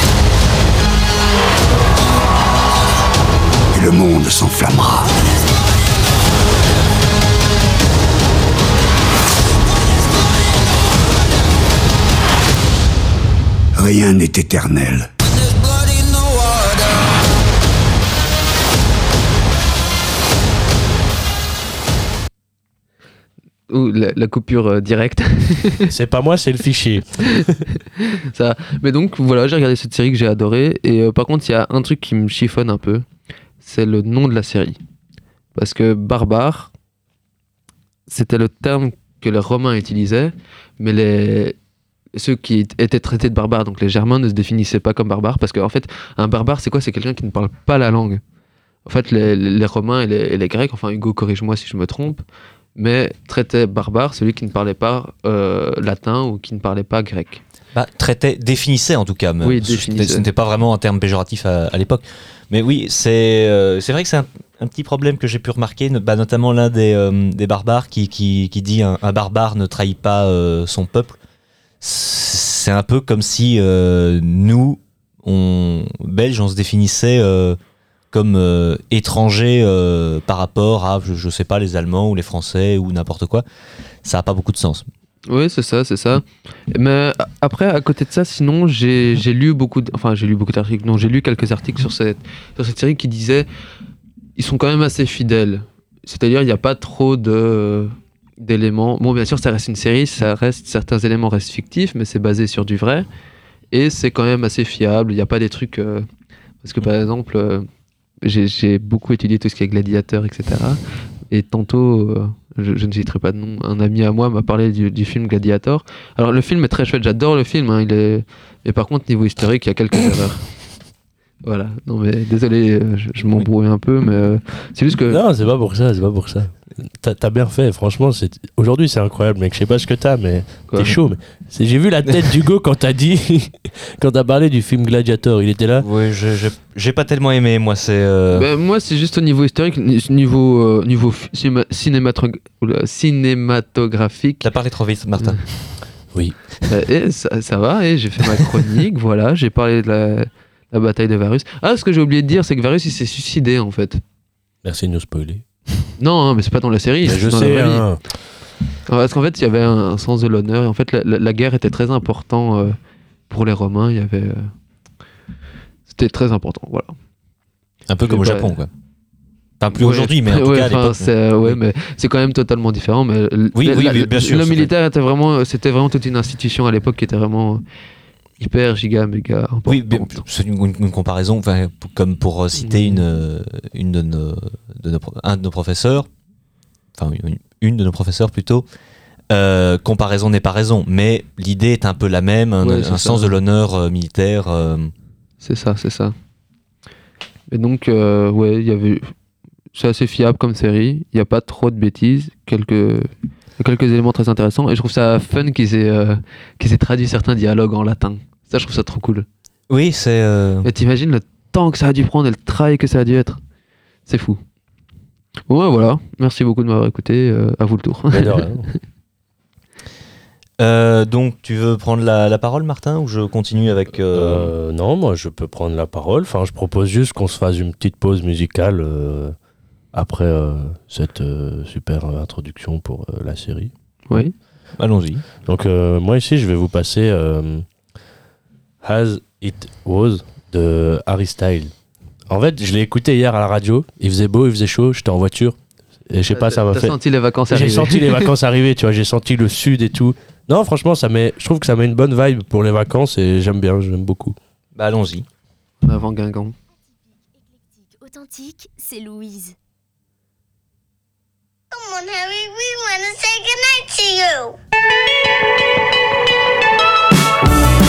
Et le monde s'enflammera. Rien n'est éternel. Ou la, la coupure euh, directe. [laughs] C'est pas moi, c'est le fichier. [laughs] Ça. Mais donc voilà, j'ai regardé cette série que j'ai adorée. Et euh, par contre, il y a un truc qui me chiffonne un peu. C'est le nom de la série. Parce que barbare, c'était le terme que les Romains utilisaient, mais les ceux qui étaient traités de barbares, donc les Germains, ne se définissaient pas comme barbares, parce qu'en fait, un barbare, c'est quoi? C'est quelqu'un qui ne parle pas la langue. En fait, les, les Romains et les, et les Grecs, enfin Hugo, corrige-moi si je me trompe, mais traitaient barbare celui qui ne parlait pas euh, latin ou qui ne parlait pas grec. Bah, traitait, définissait en tout cas. mais Oui, ce- n'était pas vraiment un terme péjoratif à, à l'époque. Mais oui, c'est euh, c'est vrai que c'est un, un petit problème que j'ai pu remarquer, bah, notamment l'un des, euh, des barbares qui, qui, qui dit un, un barbare ne trahit pas son peuple. C'est un peu comme si euh, nous, on, Belges, on se définissait euh, comme euh, étrangers par rapport à, je, je sais pas, les Allemands ou les Français ou n'importe quoi. Ça n'a pas beaucoup de sens. Oui, c'est ça, c'est ça. Mais après, à côté de ça, sinon, j'ai lu beaucoup, enfin, j'ai lu beaucoup d'articles. Non, j'ai lu quelques articles sur cette, sur cette série qui disaient, ils sont quand même assez fidèles. C'est-à-dire, il n'y a pas trop de d'éléments. Bon, bien sûr, ça reste une série, ça reste certains éléments restent fictifs, mais c'est basé sur du vrai et c'est quand même assez fiable. Il n'y a pas des trucs euh, parce que par exemple, euh, j'ai beaucoup étudié tout ce qui est gladiateur, etc. Et tantôt, euh, je, je ne citerai pas de nom, un ami à moi m'a parlé du, du film Gladiator. Alors le film est très chouette, j'adore le film, hein, il est... mais par contre niveau historique, il y a quelques [coughs] erreurs. Voilà, non mais désolé, je, je m'embrouille un peu, mais euh, c'est juste que... Non, c'est pas pour ça, c'est pas pour ça. T'as bien fait, franchement. Aujourd'hui, c'est incroyable, mec. Je sais pas ce que t'as, mais t'es chaud. mais J'ai vu la tête d'Hugo quand t'as dit, [laughs] quand t'as parlé du film Gladiator. Il était là. Oui, j'ai pas tellement aimé, moi, c'est. euh, Ben, moi, c'est juste au niveau historique, ni- niveau, euh, niveau fi- cinéma- cinématog- oula, cinématographique. T'as parlé trop vite, Martin. [laughs] Oui. Euh, et ça, ça va, et j'ai fait ma chronique, [laughs] voilà, j'ai parlé de la, la bataille de Varus. Ah, ce que j'ai oublié de dire, c'est que Varus, il s'est suicidé, en fait. Merci de nous spoiler. Non, hein, mais c'est pas dans la série, Mais je sais, hein. Parce qu'en fait, il y avait un, sens de l'honneur. Et en fait, la, la- la guerre était très important euh, pour les Romains. Il y avait. euh, C'était très important, voilà. Un peu comme au Bah, Japon, quoi. Enfin, plus Ouais, aujourd'hui, mais en tout ouais, cas c'est, euh, ouais, mais c'est quand même totalement différent. Mais Oui, oui, la- bien sûr, Le militaire était vraiment, c'était vraiment toute une institution à l'époque qui était vraiment hyper giga méga importante. Oui, c'est une, une- une comparaison, enfin, comme pour euh, citer une, euh, une de nos, de nos pro- un de nos professeurs, enfin une, de nos professeurs plutôt. euh, comparaison n'est pas raison, mais l'idée est un peu la même, un, Ouais, un sens de l'honneur euh, militaire. euh, C'est ça, c'est ça. Et donc, ouais, il y avait. C'est assez fiable comme série. Il n'y a pas trop de bêtises. Quelques, quelques éléments très intéressants. Et je trouve ça fun qu'ils aient, euh, qu'ils aient traduit certains dialogues en latin. Ça, je trouve ça trop cool. Oui, c'est. euh, Et t'imagines le temps que ça a dû prendre et le travail que ça a dû être. C'est fou. Bon, ouais, voilà. Merci beaucoup de m'avoir écouté. Euh, à vous le tour. Mais de rien. [laughs] euh, donc, tu veux prendre la, la parole, Martin, ou je continue avec. euh, Euh, non, moi je peux prendre la parole. Enfin, je propose juste qu'on se fasse une petite pause musicale euh, après euh, cette euh, super introduction pour euh, la série. oui. Allons-y. Donc euh, moi ici je vais vous passer euh, As It Was de Harry Styles. En fait, je l'ai écouté hier à la radio. Il faisait beau, il faisait chaud. J'étais en voiture et je sais pas, ça m'a fait. senti les vacances J'ai arriver. senti les [laughs] vacances arriver, tu vois, j'ai senti le sud et tout. Non, franchement, ça met, je trouve que ça met une bonne vibe pour les vacances et j'aime bien, j'aime beaucoup. Bah, allons-y. En avant Guingamp. Authentique, c'est Louise. Come on, Harry, we want to say goodnight to you.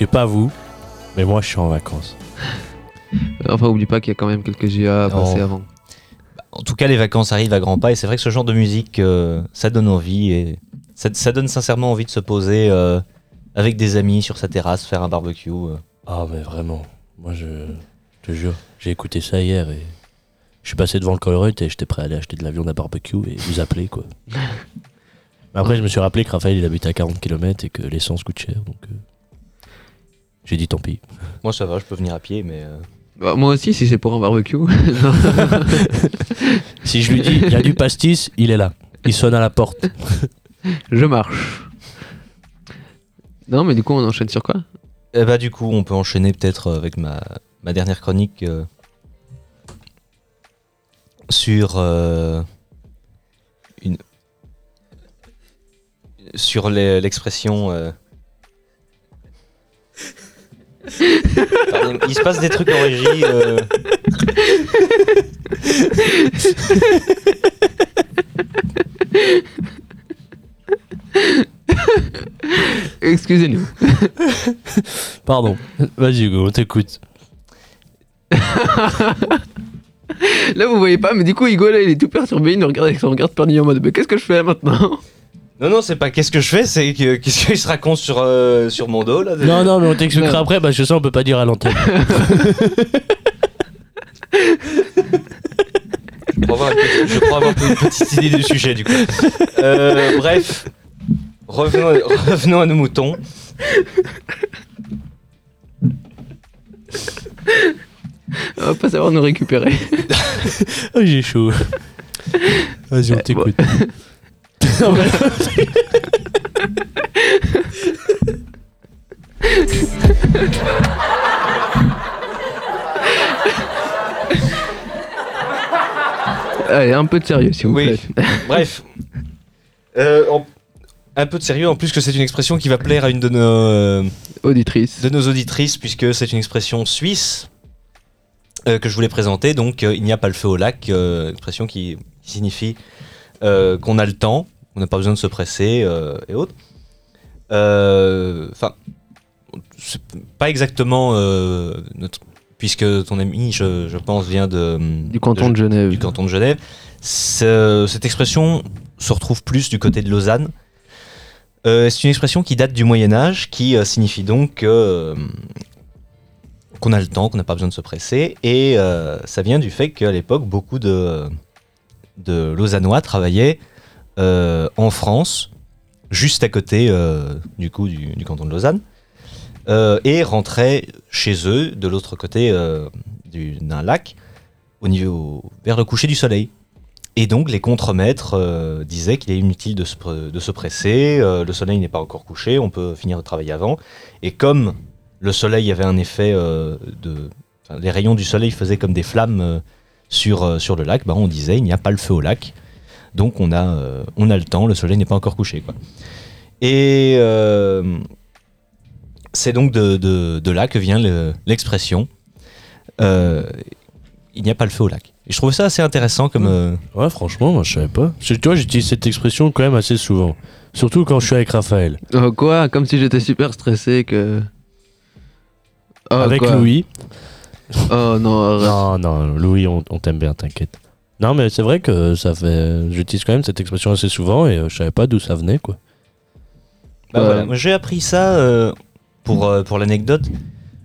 Sais pas vous, mais moi je suis en vacances. Enfin, oublie pas qu'il y a quand même quelques GA à Non. passer avant. En tout cas, les vacances arrivent à grands pas et c'est vrai que ce genre de musique, euh, ça donne envie et ça, ça donne sincèrement envie de se poser euh, avec des amis sur sa terrasse, faire un barbecue. euh. Ah mais vraiment, moi je, te jure, j'ai écouté ça hier et je suis passé devant le Colruyt et j'étais prêt à aller acheter de la viande à barbecue et vous appeler quoi. Mais [laughs] après je me suis rappelé que Raphaël il habite à 40 km et que l'essence coûte cher donc euh, j'ai dit tant pis. Moi, ça va, je peux venir à pied, mais. euh, Bah, moi aussi, si c'est pour un barbecue. [laughs] Si je lui dis il y a du pastis, il est là. Il sonne à la porte. [laughs] Je marche. Non, mais du coup, on enchaîne sur quoi? Eh bah, du coup, on peut enchaîner peut-être avec ma, ma dernière chronique euh, sur euh, une sur l'expression. euh, il se passe des trucs en régie. euh, Excusez-nous. Pardon. Vas-y, Hugo, on t'écoute. Là, vous voyez pas, mais du coup, Hugo, là, il est tout perturbé. Il nous regarde avec son regard perdu en mode Mais qu'est-ce que je fais là maintenant? Non, non, c'est pas qu'est-ce que je fais, c'est que- qu'est-ce qu'il se raconte sur, euh, sur mon dos là. Non, non, mais on [laughs] t'expliquera après parce que ça, on peut pas dire à l'antenne. [laughs] Je crois avoir une petite, je crois avoir une petite idée du sujet du coup. Euh, bref, revenons, revenons à nos moutons. On va pas savoir nous récupérer. [laughs] Oh, j'ai chaud. Vas-y, on Eh, t'écoute. [laughs] Allez, un peu de sérieux, s'il vous Oui. plaît. [laughs] Bref, Euh, en- un peu de sérieux en plus que c'est une expression qui va plaire à une de nos euh, auditrices, de nos auditrices puisque c'est une expression suisse euh, que je voulais présenter. Donc euh, il n'y a pas le feu au lac, euh, expression qui, qui signifie euh, qu'on a le temps, on n'a pas besoin de se presser euh, et autres. Euh, Enfin, c'est pas exactement euh, notre, puisque ton ami, je, je pense, vient de Du canton de Genève. Du canton de Genève. Ce- cette expression se retrouve plus du côté de Lausanne. Euh, c'est une expression qui date du Moyen Âge, qui euh, signifie donc que, euh, qu'on a le temps, qu'on n'a pas besoin de se presser, et ça vient du fait qu'à l'époque, beaucoup de, de Lausannois travaillaient euh, en France, juste à côté euh, du canton de Lausanne, euh, et rentraient chez eux de l'autre côté du- d'un lac, au niveau vers le coucher du soleil. Et donc les contremaîtres disaient qu'il est inutile de se, presser, le soleil n'est pas encore couché, on peut finir de travailler avant. Et comme le soleil avait un effet de... les rayons du soleil faisaient comme des flammes sur, sur le lac, bah, on disait il n'y a pas le feu au lac. Donc on a, euh, on a le temps, le soleil n'est pas encore couché. Quoi. Et euh, c'est donc de, de- de là que vient le- l'expression euh, il n'y a pas le feu au lac. Et je trouve ça assez intéressant comme. euh, Ouais, franchement, moi je savais pas. Parce que, Tu vois, j'utilise cette expression quand même assez souvent. Surtout quand je suis avec Raphaël. Oh, quoi? Comme si j'étais super stressé que. Oh, avec quoi? Louis. Oh non, arrête. Non, non, Louis, on, on t'aime bien, t'inquiète. Non, mais c'est vrai que ça fait. J'utilise quand même cette expression assez souvent et euh, je savais pas d'où ça venait, quoi. Bah Ouais. voilà, moi, j'ai appris ça euh, pour, euh, pour l'anecdote.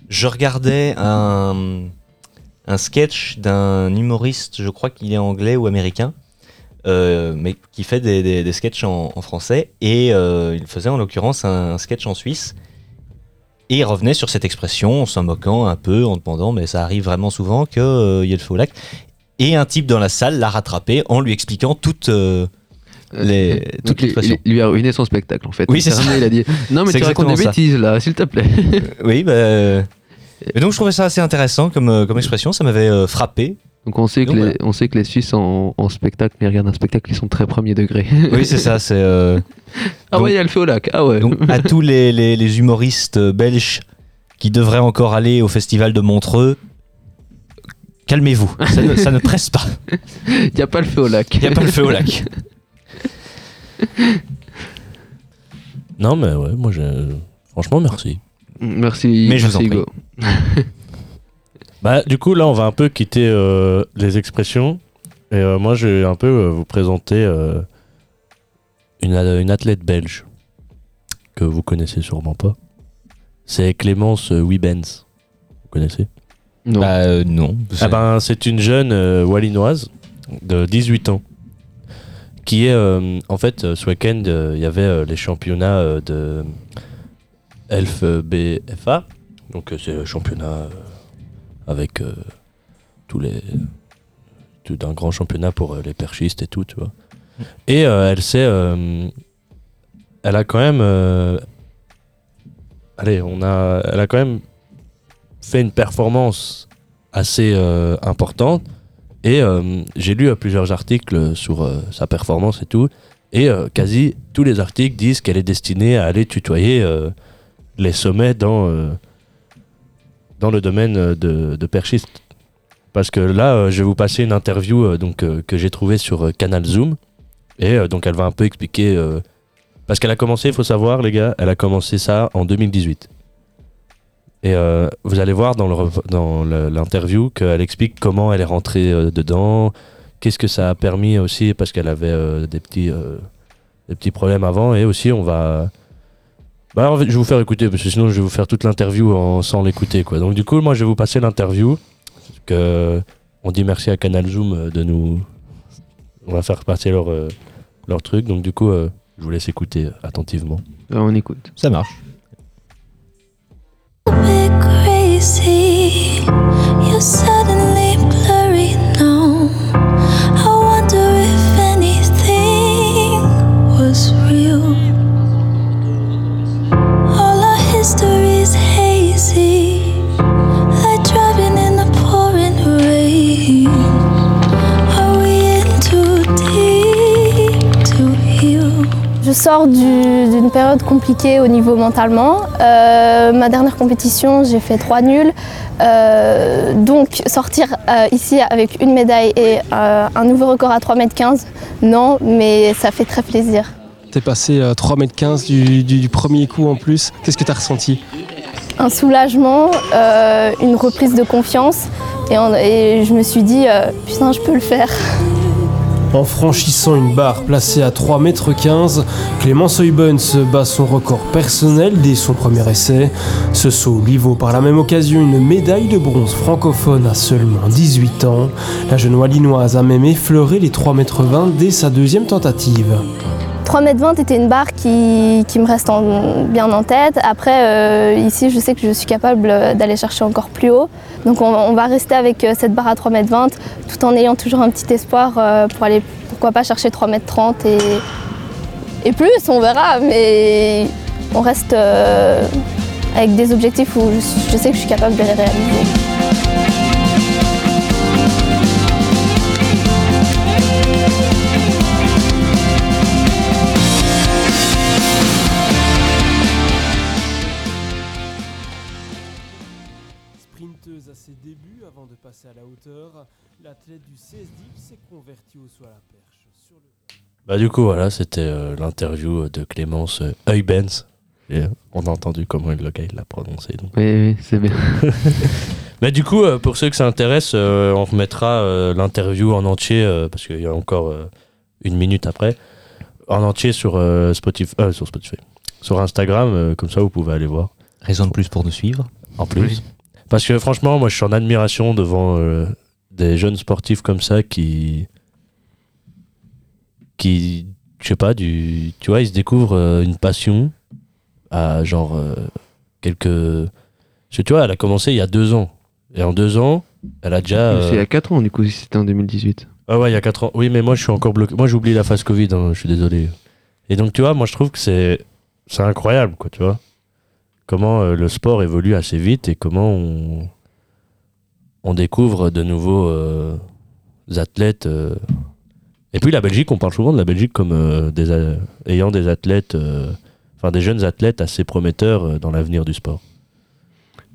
Je regardais un, un sketch d'un humoriste, je crois qu'il est anglais ou américain, euh, mais qui fait des, des, des sketchs en, en français. Et euh, il faisait en l'occurrence un, un sketch en Suisse. Et il revenait sur cette expression en s'en moquant un peu, en demandant, mais ça arrive vraiment souvent qu'il y ait le feu au lac. Et un type dans la salle l'a rattrapé en lui expliquant toute, euh, les, toute Donc, il lui a ruiné son spectacle en fait. Oui, c'est ça. Il a dit [laughs] Non, mais C'est tu racontes des ça. bêtises là, s'il te plaît. Oui, bah. euh, Et donc je trouvais ça assez intéressant comme, euh, comme expression, ça m'avait euh, frappé. Donc on sait que, les, on sait que les Suisses en, en spectacle, mais regardent un spectacle, ils sont très premier degré. Oui, c'est ça, c'est. euh, [laughs] ah donc- ouais, il y a le feu au lac. Ah ouais. Donc à tous les, les- les humoristes euh, belges qui devraient encore aller au festival de Montreux, calmez-vous, ça ne, ça ne presse pas. [laughs] Il n'y a pas le feu au lac. Il n'y a pas le feu au lac. [laughs] Non, mais ouais, moi, je... franchement, merci. Merci. Mais je vous en merci, prie. Hugo. [laughs] Bah, du coup, là, on va un peu quitter euh, les expressions. Et euh, moi, je vais un peu euh, vous présenter une, une athlète belge que vous connaissez sûrement pas. C'est Clémence Wibens. Vous connaissez? Non. Bah euh, non. Ah ben, c'est une jeune euh, Wallinoise de 18 ans qui est euh, en fait ce week-end il y avait les championnats de LFBFA donc euh, c'est le championnat avec tous les tout un grand championnat pour les perchistes et tout tu vois et elle s'est elle a quand même allez, on a, elle a quand même fait une performance assez euh, importante. Et euh, j'ai lu euh, plusieurs articles sur sa performance et tout. Et quasi tous les articles disent qu'elle est destinée à aller tutoyer les sommets dans, dans le domaine de, de perchiste. Parce que là, je vais vous passer une interview donc, que j'ai trouvée sur Canal Zoom. Et donc, elle va un peu expliquer. parce qu'elle a commencé, il faut savoir, les gars, elle a commencé ça en 2018. Et euh, vous allez voir dans le rev- dans le- l'interview qu'elle explique comment elle est rentrée euh, dedans, qu'est-ce que ça a permis aussi, parce qu'elle avait euh, des, petits, euh, des petits problèmes avant. Et aussi, on va. Bah alors, je vais vous faire écouter, parce que sinon, je vais vous faire toute l'interview en- sans l'écouter. quoi. Donc, du coup, moi, je vais vous passer l'interview. Que on dit merci à Canal Zoom de nous. On va faire passer leur, euh, leur truc. Donc, du coup, euh, je vous laisse écouter attentivement. on écoute. Ça marche. bit crazy. You're suddenly. Sors du- d'une période compliquée au niveau mentalement. Euh, ma dernière compétition, j'ai fait trois nuls. Euh, donc sortir euh, ici avec une médaille et un nouveau record à 3m15, non, mais ça fait très plaisir. T'es passé à 3m15 du, du- du premier coup en plus. Qu'est-ce que t'as ressenti? Un soulagement, une reprise de confiance et, on- et je me suis dit, putain, je peux le faire. En franchissant une barre placée à 3m15, Clémence Heuben bat son record personnel dès son premier essai. Ce saut lui vaut par la même occasion une médaille de bronze francophone à seulement 18 ans. La jeune Wallinoise a même effleuré les 3m20 dès sa deuxième tentative. 3m20 était une barre qui, me reste en- bien en tête. Après, euh, ici, je sais que je suis capable d'aller chercher encore plus haut. Donc, on, va rester avec euh, cette barre à 3m20 tout en ayant toujours un petit espoir euh, pour aller, pourquoi pas, chercher 3m30 et, et plus, on verra. Mais on reste avec des objectifs où je, je sais que je suis capable de les réaliser. L'athlète du s'est converti au saut à la perche. Sur le... Bah du coup voilà, c'était euh, l'interview de Clémence euh, Huybens. Et euh, on a entendu comment le gars il l'a prononcé. Donc. Oui, oui, c'est bien. [laughs] Mais du coup, euh, pour ceux que ça intéresse, euh, on remettra euh, l'interview en entier, euh, parce qu'il y a encore euh, une minute après, en entier sur, euh, Spotify, euh, sur Spotify, sur Instagram, euh, comme ça vous pouvez aller voir. Raison de plus pour nous suivre. En plus. Parce que franchement, moi je suis en admiration devant euh, des jeunes sportifs comme ça qui. qui. je sais pas, du. tu vois, ils se découvrent euh, une passion à genre euh, quelques. Tu vois, elle a commencé il y a deux ans. Et en deux ans, elle a déjà. C'est il y euh, a 4 ans, du coup, si c'était en 2018. ah ouais, il y a 4 ans. Oui, mais moi je suis encore bloqué. Moi j'oublie la phase Covid, hein, je suis désolé. Et donc tu vois, moi je trouve que c'est c'est incroyable, quoi, tu vois. Comment euh, le sport évolue assez vite et comment on, on découvre de nouveaux euh, athlètes. euh. Et puis la Belgique, on parle souvent de la Belgique comme euh, des, a- ayant des athlètes, euh, enfin des jeunes athlètes assez prometteurs euh, dans l'avenir du sport.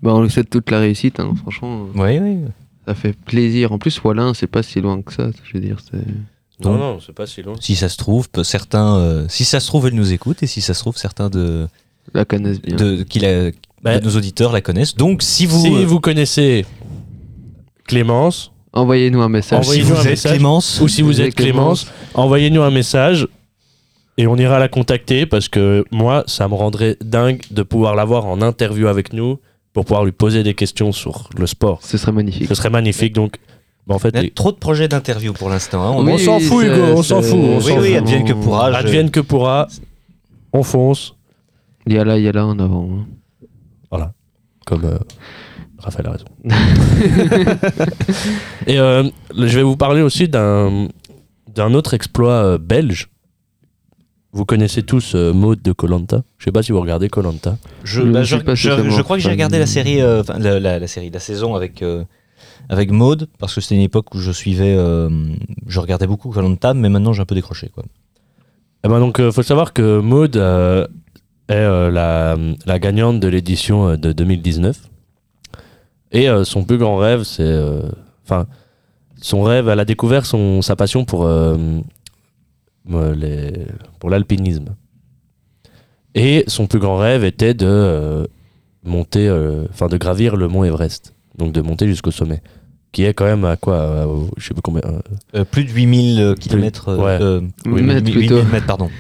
Bah, on lui souhaite toute la réussite, hein, franchement. Oui, oui. Ça fait plaisir. En plus, Wallin, c'est pas si loin que ça, je veux dire. c'est- Non, non, c'est pas si loin. Si ça se trouve, certains, euh, si ça se trouve, elle nous écoute, et si ça se trouve, certains de, La connaissent bien. de, qui la- Bah, de nos auditeurs la connaissent. Donc, si vous, si euh, vous connaissez Clémence, Envoyez-nous un message. Si vous un êtes message. Clémence, ou si vous vous êtes Clémence, envoyez-nous un message et on ira la contacter parce que moi, ça me rendrait dingue de pouvoir l'avoir en interview avec nous pour pouvoir lui poser des questions sur le sport. Ce serait magnifique. Ce serait magnifique. Donc, bah, en fait, il y a trop de projets d'interview pour l'instant. hein. on Oui, s'en fout, Hugo, on s'en fout. on Oui, oui, advienne que pourra. je- Advienne que pourra. On fonce. Il y a là, il y a là en avant. hein. Voilà. Comme euh, Raphaël a raison. [laughs] Et euh, je vais vous parler aussi d'un d'un autre exploit euh, belge vous connaissez tous euh, Maud de Colanta. Je sais pas si vous regardez Colanta. Je, bah, je, je- je crois que j'ai regardé la série, euh, la, la- la série, la saison avec euh, avec Maud parce que c'était une époque où je suivais, euh, je regardais beaucoup Koh-Lanta, mais maintenant j'ai un peu décroché quoi. Eh ben donc, euh, faut savoir que Maud euh, est euh, la, la gagnante de l'édition euh, de 2019. Et euh, son plus grand rêve, c'est. euh, Enfin, son rêve, elle a découvert son, sa passion pour, euh, les- pour l'alpinisme. Et son plus grand rêve était de euh, monter, euh, enfin de gravir le mont Everest. Donc de monter jusqu'au sommet. Qui est quand même à quoi euh, Je sais pas combien. euh, Euh, plus de 8000 km. Ouais. Mètres, plutôt. mètres, pardon.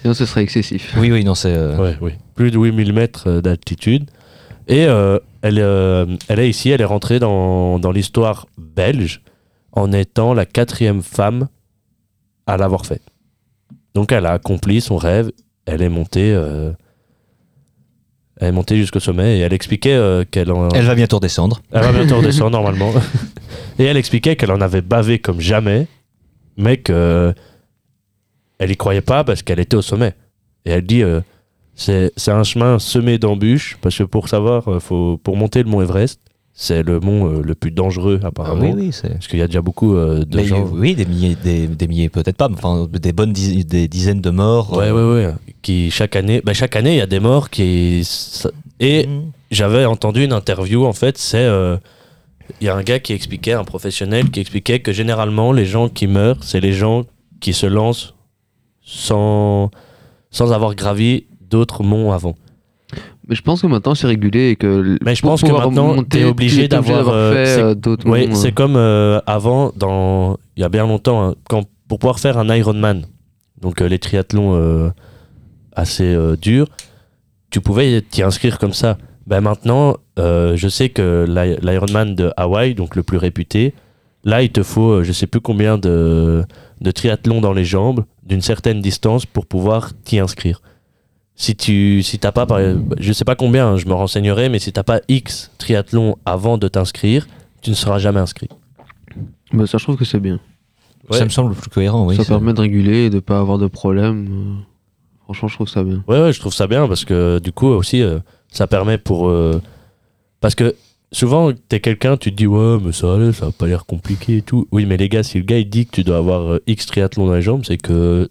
Sinon, ce serait excessif. Oui, oui, non, c'est. euh, Ouais, oui. Plus de 8000 mètres d'altitude. Et euh, elle, euh, elle est ici, elle est rentrée dans, dans l'histoire belge en étant la quatrième femme à l'avoir fait. Donc elle a accompli son rêve, elle est montée, euh, elle est montée jusqu'au sommet et elle expliquait euh, qu'elle en... Elle va bientôt. Elle va [laughs] bientôt normalement. Et elle expliquait qu'elle en avait bavé comme jamais, mais que elle y croyait pas parce qu'elle était au sommet. Et elle dit euh, c'est un chemin semé d'embûches parce que pour savoir, euh, faut pour monter le mont Everest, c'est le mont euh, le plus dangereux apparemment. Ah oui, oui, c'est- parce qu'il y a déjà beaucoup euh, de Mais, gens. oui, des milliers, des, des milliers peut-être pas, mais enfin des bonnes dix- des dizaines de morts. Ouais, euh, ouais, ouais. Qui chaque année, bah, chaque année, il y a des morts qui. Et j'avais entendu une interview, en fait, c'est. Il y a un gars qui expliquait, un professionnel, qui expliquait que généralement, les gens qui meurent, c'est les gens qui se lancent sans, sans avoir gravi d'autres monts avant. Mais je pense que maintenant c'est régulé et que. Mais je pense que maintenant, t'es obligé d'avoir euh, euh, d'autres monts, c'est comme euh, avant, dans il y a bien longtemps, hein, quand pour pouvoir faire un Ironman, donc euh, les triathlons assez durs, tu pouvais t'y inscrire comme ça. Ben maintenant, je sais que l'I- l'Ironman de Hawaï, donc le plus réputé, là il te faut, je sais plus combien de, de triathlons dans les jambes d'une certaine distance pour pouvoir t'y inscrire. Si tu si t'as pas, par- je sais pas combien, hein, je me renseignerai, mais si t'as pas X triathlon avant de t'inscrire, tu ne seras jamais inscrit. Bah, ça, je trouve que c'est bien. Ça me semble le plus cohérent, oui. ça permet de réguler et de pas avoir de problème. euh. Franchement, je trouve ça bien. Ouais, ouais, je trouve ça bien parce que du coup aussi, euh, ça permet pour. euh, parce que souvent, t'es quelqu'un, tu te dis, ouais, mais ça allait, ça a pas l'air compliqué et tout. Oui, mais les gars, si le gars il dit que tu dois avoir euh, X triathlon dans les jambes, c'est que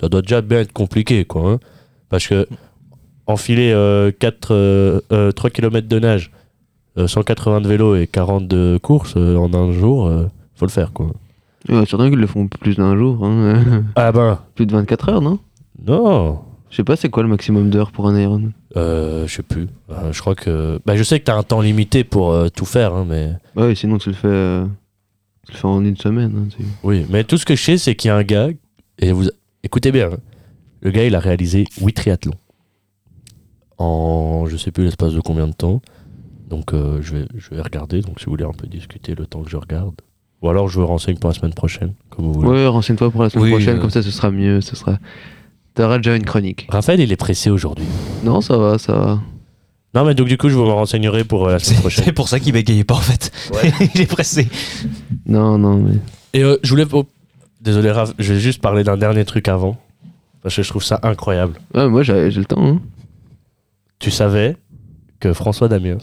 ça doit déjà bien être compliqué, quoi. hein. Parce que enfiler euh, 4, 3 km de nage, euh, 180 de vélo et 40 de course euh, en un jour, euh, faut le faire, quoi. Ouais, certains qui le font plus d'un jour. hein. [laughs] Ah ben. Plus de 24 heures, non? Non. Je sais pas, c'est quoi le maximum d'heures pour un Iron? Euh, je sais plus. Euh, je crois que. Bah, je sais que t'as un temps limité pour euh, tout faire, hein, mais. Bah oui, sinon tu le fais, euh, tu le fais en une semaine. hein, Oui, mais tout ce que je sais, c'est qu'il y a un gars, et vous écoutez bien, hein, le gars, il a réalisé 8 triathlons. En je sais plus l'espace de combien de temps. Donc euh, je, vais, je vais regarder, donc si vous voulez un peu discuter le temps que je regarde. Ou alors je vous renseigne pour la semaine prochaine, comme vous voulez. Ouais, renseigne-toi pour la semaine Oui, prochaine, euh. comme ça ce sera mieux. Ce sera... T'auras déjà une chronique. Raphaël, il est pressé aujourd'hui. Non, ça va, ça va. Non, mais donc du coup, je vous renseignerai pour euh, la semaine [laughs] prochaine. C'est pour ça qu'il bégayait pas en fait. [laughs] Il est pressé. Non, non, mais. Et euh, je voulais. oh, désolé, Raph, je vais juste parler d'un dernier truc avant. Parce que je trouve ça incroyable. Ouais, moi j'ai le temps. Hein. Tu savais que François Damiens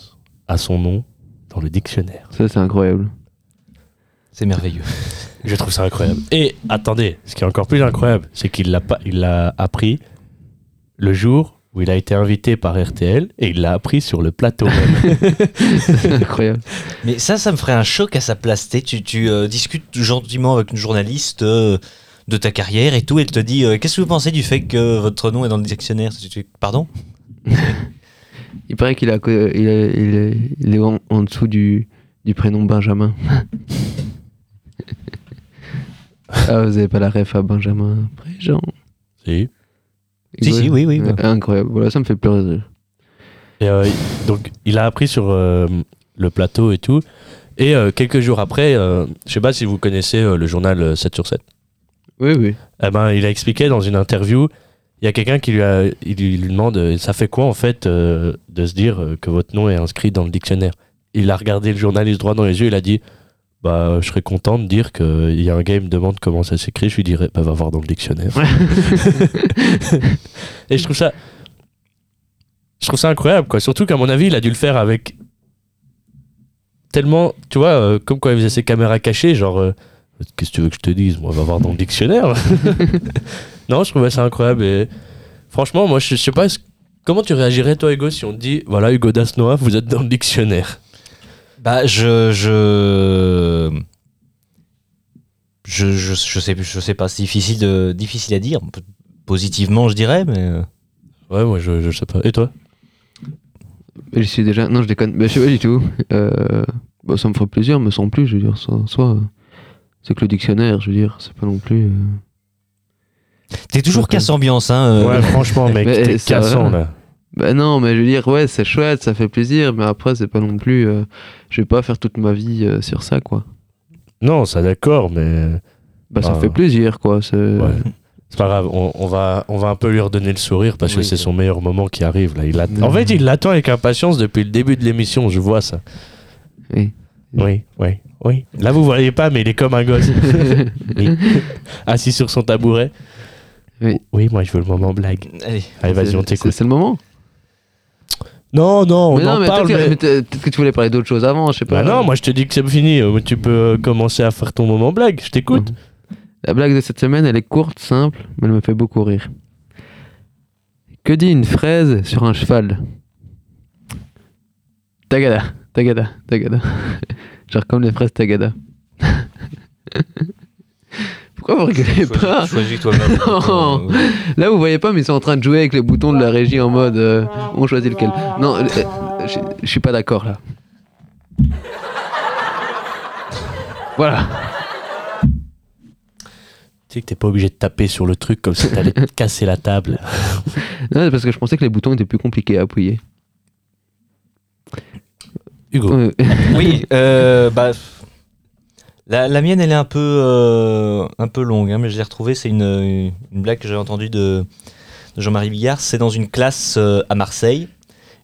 a son nom dans le dictionnaire. Ça, c'est incroyable. C'est merveilleux. [laughs] Je trouve ça incroyable. Et attendez, ce qui est encore plus incroyable, c'est qu'il l'a pas, il l'a appris le jour où il a été invité par RTL et il l'a appris sur le plateau même. [laughs] c'est incroyable. Mais ça, ça me ferait un choc à sa place. Tu, euh, discutes gentiment avec une journaliste euh, de ta carrière et tout, elle te dit euh, Qu'est-ce que vous pensez du fait que votre nom est dans le dictionnaire? Pardon? [laughs] Il paraît qu'il a, il est, il est, il est en, en dessous du, du prénom Benjamin. [laughs] ah, vous avez pas la ref à Benjamin Préjean Si. Si, si, oui, oui, Ouais, bah. Incroyable. Voilà, ça me fait pleurer. Et euh, donc, il a appris sur euh, le plateau et tout. Et euh, quelques jours après, euh, je sais pas si vous connaissez euh, le journal euh, 7 sur 7. Oui, oui. Eh ben, il a expliqué dans une interview, il y a quelqu'un qui lui, a, il lui lui demande euh, ça fait quoi en fait euh, de se dire euh, que votre nom est inscrit dans le dictionnaire? Il a regardé le journaliste droit dans les yeux, il a dit bah, je serais content de dire qu'il y a un gars qui me demande comment ça s'écrit, je lui dirais, bah, va voir dans le dictionnaire. [laughs] Et je trouve ça. Je trouve ça incroyable, quoi. Surtout qu'à mon avis, il a dû le faire avec. Tellement. Tu vois, euh, comme quand il faisait ses caméras cachées, genre. euh, Qu'est-ce que tu veux que je te dise Moi, va voir dans le dictionnaire. [laughs] non, je trouvais ça incroyable. Et franchement, moi, je, je sais pas. est-ce- Comment tu réagirais, toi, Hugo, si on te dit voilà, Hugo Dasnoa, vous êtes dans le dictionnaire? Bah, je. Je. Je, je, je sais, je sais pas, c'est difficile, de, difficile à dire. Positivement, je dirais, mais. euh, Ouais, moi, je, je sais pas. Et toi? Je suis déjà. Non, je déconne. Mais je sais pas du tout. Euh, bah, ça me ferait plaisir, mais sans plus, je veux dire. Soit, soit, euh, c'est que le dictionnaire, je veux dire, c'est pas non plus. euh, T'es toujours casse-ambiance, hein. euh. Ouais, franchement, mec, Mais t'es ça va. cassant, là. Bah non, mais je veux dire, ouais, c'est chouette, ça fait plaisir, mais après, c'est pas non plus. euh, je vais pas faire toute ma vie euh, sur ça, quoi. Non, ça d'accord, mais. Bah, ça Ah. fait plaisir, quoi. C'est. Ouais. C'est pas grave, on, on va, on va un peu lui redonner le sourire parce que Oui, c'est c'est son meilleur moment qui arrive. Là. Il. En fait, il l'attend avec impatience depuis le début de l'émission, je vois ça. Oui. Oui, oui, oui. Là, vous voyez pas, mais il est comme un gosse. [laughs] Oui. Assis sur son tabouret. Oui. moi, je veux le moment blague. Allez, Allez vas-y, on t'écoute. C'est le moment. Non, non, on mais non, en mais parle. peut-être que, mais- tu voulais parler d'autre chose avant, je sais pas. Bah non, moi, je te dis que c'est fini. euh, Tu peux euh, commencer à faire ton moment blague. Je t'écoute. La blague de cette semaine, elle est courte, simple, mais elle me fait beaucoup rire. Que dit une fraise sur un cheval? Tagada, tagada, tagada. Genre comme les fraises tagada. [laughs] Pourquoi vous rigolez Choisis- pas choisis toi-même. [laughs] Non. Là, vous voyez pas, mais ils sont en train de jouer avec les boutons de la régie en mode euh, on choisit lequel. Non, euh, euh, je je suis pas d'accord là. Voilà. Tu sais que t'es pas obligé de taper sur le truc comme si t'allais te casser la table. [laughs] Non, c'est parce que je pensais que les boutons étaient plus compliqués à appuyer. Hugo. Ouais. [laughs] Oui, euh, bah, la, la mienne, elle est un peu, euh, un peu longue, hein, mais je l'ai retrouvée. C'est une, une blague que j'ai entendue de, de Jean-Marie Bigard. C'est dans une classe euh, à Marseille.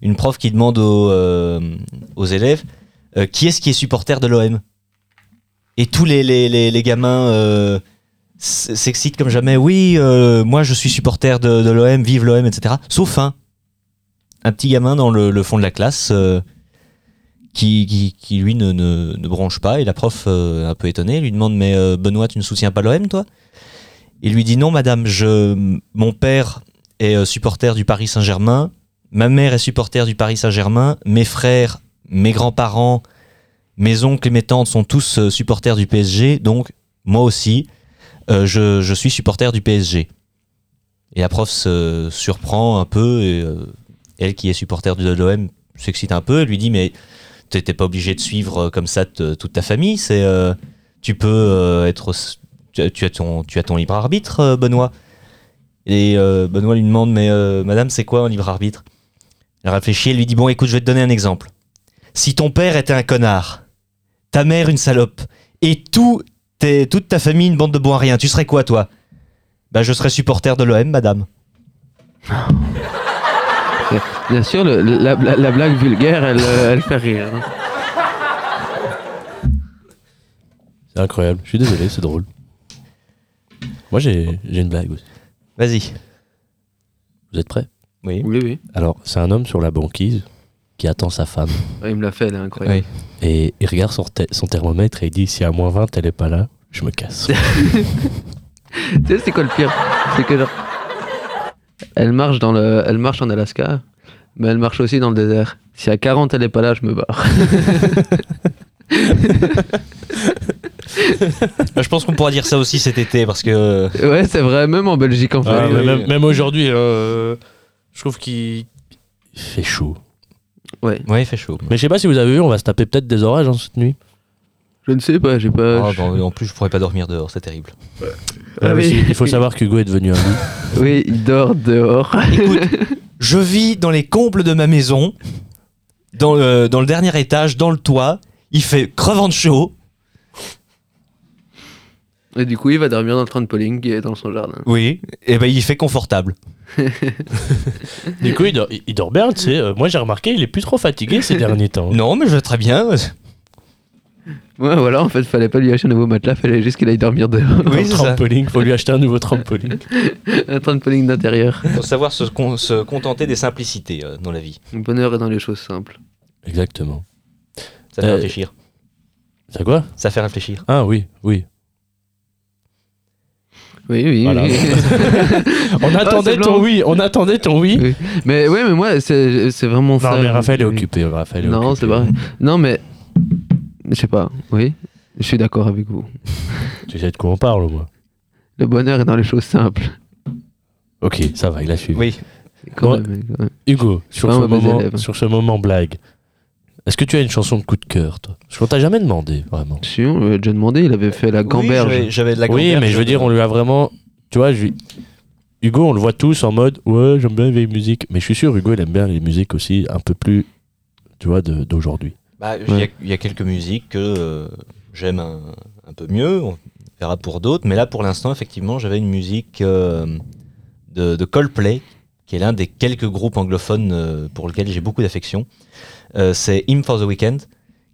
Une prof qui demande aux, euh, aux élèves euh, qui est-ce qui est supporter de l'OM Et tous les, les, les, les gamins euh, s'excitent comme jamais. Oui, euh, moi je suis supporter de, de l'OM, vive l'OM, etc. Sauf un. Un petit gamin dans le, le fond de la classe. Qui, lui ne, ne, branche pas. Et la prof euh, un peu étonnée lui demande mais euh, Benoît tu ne soutiens pas l'OM toi? Il lui dit non madame je mon père est euh, supporter du Paris Saint-Germain. Ma mère est supporter du Paris Saint-Germain. Mes frères mes grands-parents mes oncles et mes tantes sont tous supporters du PSG donc moi aussi je, suis supporter du PSG et la prof se surprend un peu et elle qui est supporter de l'OM s'excite un peu. Elle lui dit mais t'es pas obligé de suivre euh, comme ça te- toute ta famille. C'est euh, tu peux euh, être tu as, ton tu as ton libre arbitre, Benoît. Et Benoît lui demande mais Madame c'est quoi un libre arbitre? Elle réfléchit et lui dit bon écoute je vais te donner un exemple. Si ton père était un connard, ta mère une salope et tout tes- toute ta famille une bande de bois rien, tu serais quoi toi? Bah je serais supporter de l'OM, Madame. [laughs] [laughs] Bien sûr, le- la, la- la blague vulgaire, elle, euh, elle fait rire. C'est incroyable. Je suis désolé, c'est drôle. Moi, j'ai une blague aussi. Vas-y. Vous êtes prêts? Oui. Oui, oui. Alors, c'est un homme sur la banquise qui attend sa femme. Ouais, il me l'a fait, elle est incroyable. Et il regarde son thermomètre et il dit si à moins 20, elle est pas là, je me casse. [laughs] Tu sais, c'est quoi le pire? C'est que genre. Elle marche, dans le... elle marche en Alaska, mais elle marche aussi dans le désert. Si à 40 elle est pas là, je me barre. Bah, je pense qu'on pourra dire ça aussi cet été parce que ouais, c'est vrai, même en Belgique en fait. Ah, même, même aujourd'hui, euh, je trouve qu'il il fait chaud. Ouais. Ouais, il fait chaud. Mais je sais pas si vous avez vu, on va se taper peut-être des orages hein, cette nuit. Je ne sais pas, j'ai pas. Ah, bah, en plus je pourrais pas dormir dehors, c'est terrible. Ah Euh, oui. si- Il faut savoir qu'Hugo est devenu un loup. [laughs] Oui, il dort dehors. Écoute, je vis dans les combles de ma maison, dans le, dans le dernier étage, dans le toit. Il fait crevant de chaud. Et du coup, il va dormir dans le trampoline qui est dans son jardin. Oui. Et ben il fait confortable. Du coup, il dort, il- il dort bien, tu sais. Euh, moi, j'ai remarqué, il est plus trop fatigué ces [laughs] derniers temps. Non, mais je vais très bien. Ouais, voilà, en fait, fallait pas lui acheter un nouveau matelas, fallait juste qu'il aille dormir dehors. Un trampoline, faut lui acheter un nouveau trampoline. [laughs] un trampoline d'intérieur. faut savoir se, con- se contenter des simplicités euh, dans la vie. Le bonheur est dans les choses simples. Exactement. Ça fait Euh, réfléchir. Ça quoi? Ça fait réfléchir. Ah oui, oui. Oui, oui, Voilà. oui. [laughs] on Ah, attendait c'est ton oui, on attendait ton oui. Oui. Mais ouais, mais moi, c'est c'est vraiment ça. Non, mais Raphaël est Oui. occupé. Raphaël est Non, c'est pas vrai. Non, mais. Je sais pas, oui. Je suis d'accord avec vous. Tu sais de quoi on parle, au moins. Le bonheur est dans les choses simples. Ok, ça va, il a suivi. Oui. Quand Bon, même, quand même. Hugo, sur ce, mauvais moment, élève. sur ce moment blague, est-ce que tu as une chanson de coup de cœur, toi? Parce qu'on t'a jamais demandé, vraiment. Si, on lui a déjà demandé, il avait fait la gamberge. j'avais- j'avais de la Oui, gamberge, mais je veux dire, on lui a vraiment. Tu vois, je lui- Hugo, on le voit tous en mode Ouais, j'aime bien les vieilles musiques. Mais je suis sûr, Hugo, il aime bien les musiques aussi un peu plus, tu vois, de- d'aujourd'hui. Bah, il y a- il y, a quelques musiques que euh, j'aime un, un peu mieux, on verra pour d'autres, mais là pour l'instant effectivement j'avais une musique euh, de, de Coldplay, qui est l'un des quelques groupes anglophones euh, pour lesquels j'ai beaucoup d'affection. Euh, c'est Him for the Weekend,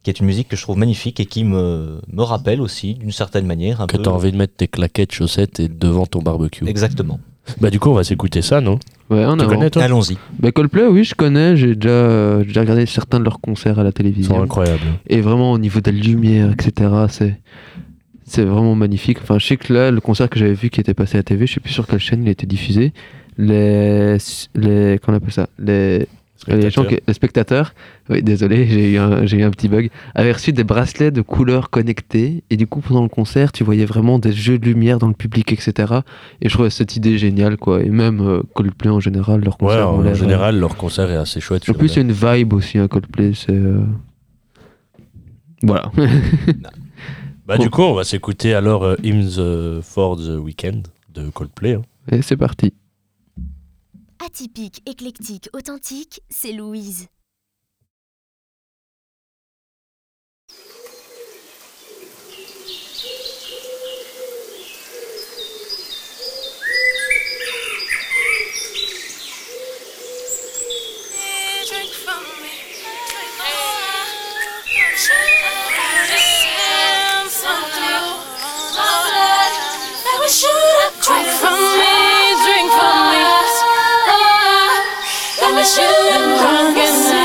qui est une musique que je trouve magnifique et qui me, me rappelle aussi d'une certaine manière un Que peu... t'as envie de mettre tes claquettes, chaussettes et devant ton barbecue. Exactement. Bah, du coup, on va s'écouter ça, non Ouais, en Tu avant. connais, toi Allons-y. Bah, Coldplay, oui, je connais. J'ai déjà, euh, j'ai déjà regardé certains de leurs concerts à la Ils télévision. sont incroyables. Et vraiment, au niveau de la lumière, etc., c'est. C'est vraiment magnifique. Enfin, je sais que là, le concert que j'avais vu qui était passé à la TV, je sais plus sur quelle chaîne il était diffusé. Les. les comment on appelle ça? Les. Les, gens qui- les spectateurs, oui, désolé, j'ai eu, un, j'ai eu un petit bug, avaient reçu des bracelets de couleurs connectés. Et du coup, pendant le concert, tu voyais vraiment des jeux de lumière dans le public, etc. Et je trouvais cette idée géniale, quoi. Et même euh, Coldplay en général, leur concert. en général, leur concert est assez chouette. En plus, il y a une vibe aussi, un Coldplay. C'est. euh, Voilà. [laughs] Bah, du coup, on va s'écouter alors euh, Hymns euh, for the Weekend de Coldplay. hein. Et c'est parti. Atypique, éclectique, authentique, c'est Louise. Let me shoot a drunken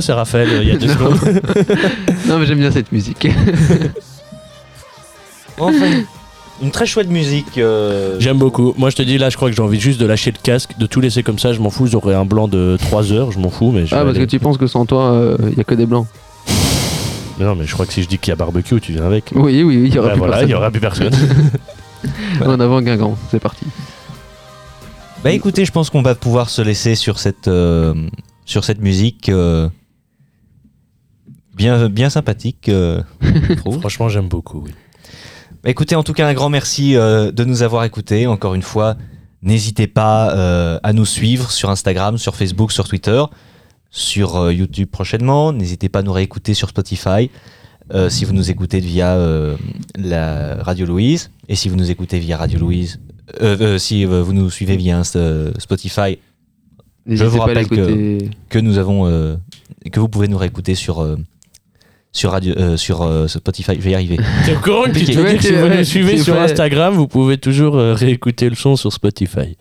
ça c'est Raphaël, euh, il y a deux [laughs] secondes. non, mais j'aime bien cette musique. [laughs] Enfin, une très chouette musique. euh, J'aime beaucoup. Moi, je te dis, là, je crois que j'ai envie juste de lâcher le casque, de tout laisser comme ça. Je m'en fous. J'aurai un blanc de 3 heures. Je m'en fous. Mais je ah, vais parce que aller. tu penses que sans toi, il y a que des blancs. Mais non, mais je crois que si je dis qu'il y a barbecue, tu viens avec. Oui, oui, il y aura Ouais, plus voilà, personne. il y aura plus personne. [laughs] En avant Guingamp, c'est parti. Bah écoutez, je pense qu'on va pouvoir se laisser sur cette, euh, sur cette musique euh, bien, bien sympathique. euh, je [laughs] trouve. Franchement, j'aime beaucoup. Oui. Bah, écoutez, en tout cas, un grand merci euh, de nous avoir écoutés. Encore une fois, n'hésitez pas euh, à nous suivre sur Instagram, sur Facebook, sur Twitter, sur euh, YouTube prochainement. N'hésitez pas à nous réécouter sur Spotify. euh, si vous nous écoutez via euh, la Radio Louise et si vous nous écoutez via Radio Louise, euh, euh, si euh, vous nous suivez via Spotify, je vous rappelle que, que nous avons euh, que vous pouvez nous réécouter sur euh, sur radio euh, sur euh, Spotify. Je vais y arriver. [laughs] T'es au courant que tu que si vous nous suivez c'est sur vrai. Instagram, vous pouvez toujours euh, réécouter le son sur Spotify.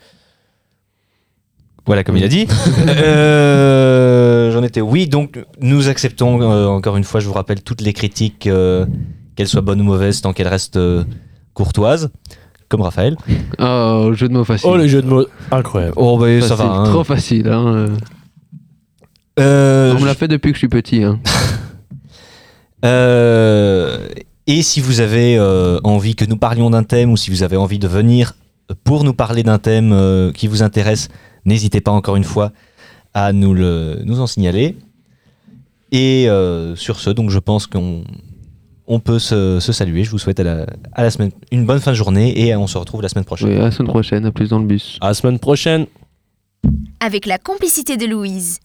Voilà, comme il a dit. [laughs] Euh, J'en étais. Oui, donc nous acceptons, euh, encore une fois, je vous rappelle, toutes les critiques, euh, qu'elles soient bonnes ou mauvaises, tant qu'elles restent euh, courtoises, comme Raphaël. Oh, jeu de mots facile. Oh, le jeu de mots, incroyable. Oh, bah, ça Facile, va. hein. Trop facile. Hein. Euh, On me l'a fait depuis que je suis petit. Hein. [laughs] Euh, et si vous avez euh, envie que nous parlions d'un thème ou si vous avez envie de venir pour nous parler d'un thème euh, qui vous intéresse, n'hésitez pas encore une fois à nous, le, nous en signaler. Et euh, sur ce, donc je pense qu'on on peut se, se saluer. Je vous souhaite à la, à la semaine une bonne fin de journée et on se retrouve la semaine prochaine. Oui, à la semaine prochaine, à plus dans le bus. À la semaine prochaine. Avec la complicité de Louise.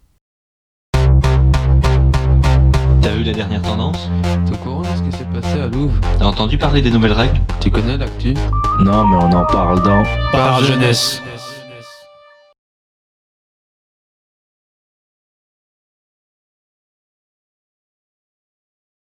T'as vu la dernière tendance T'es au courant de ce qui s'est passé à Louvre T'as entendu parler des nouvelles règles Tu connais l'actu Non, mais on en parle dans Par jeunesse.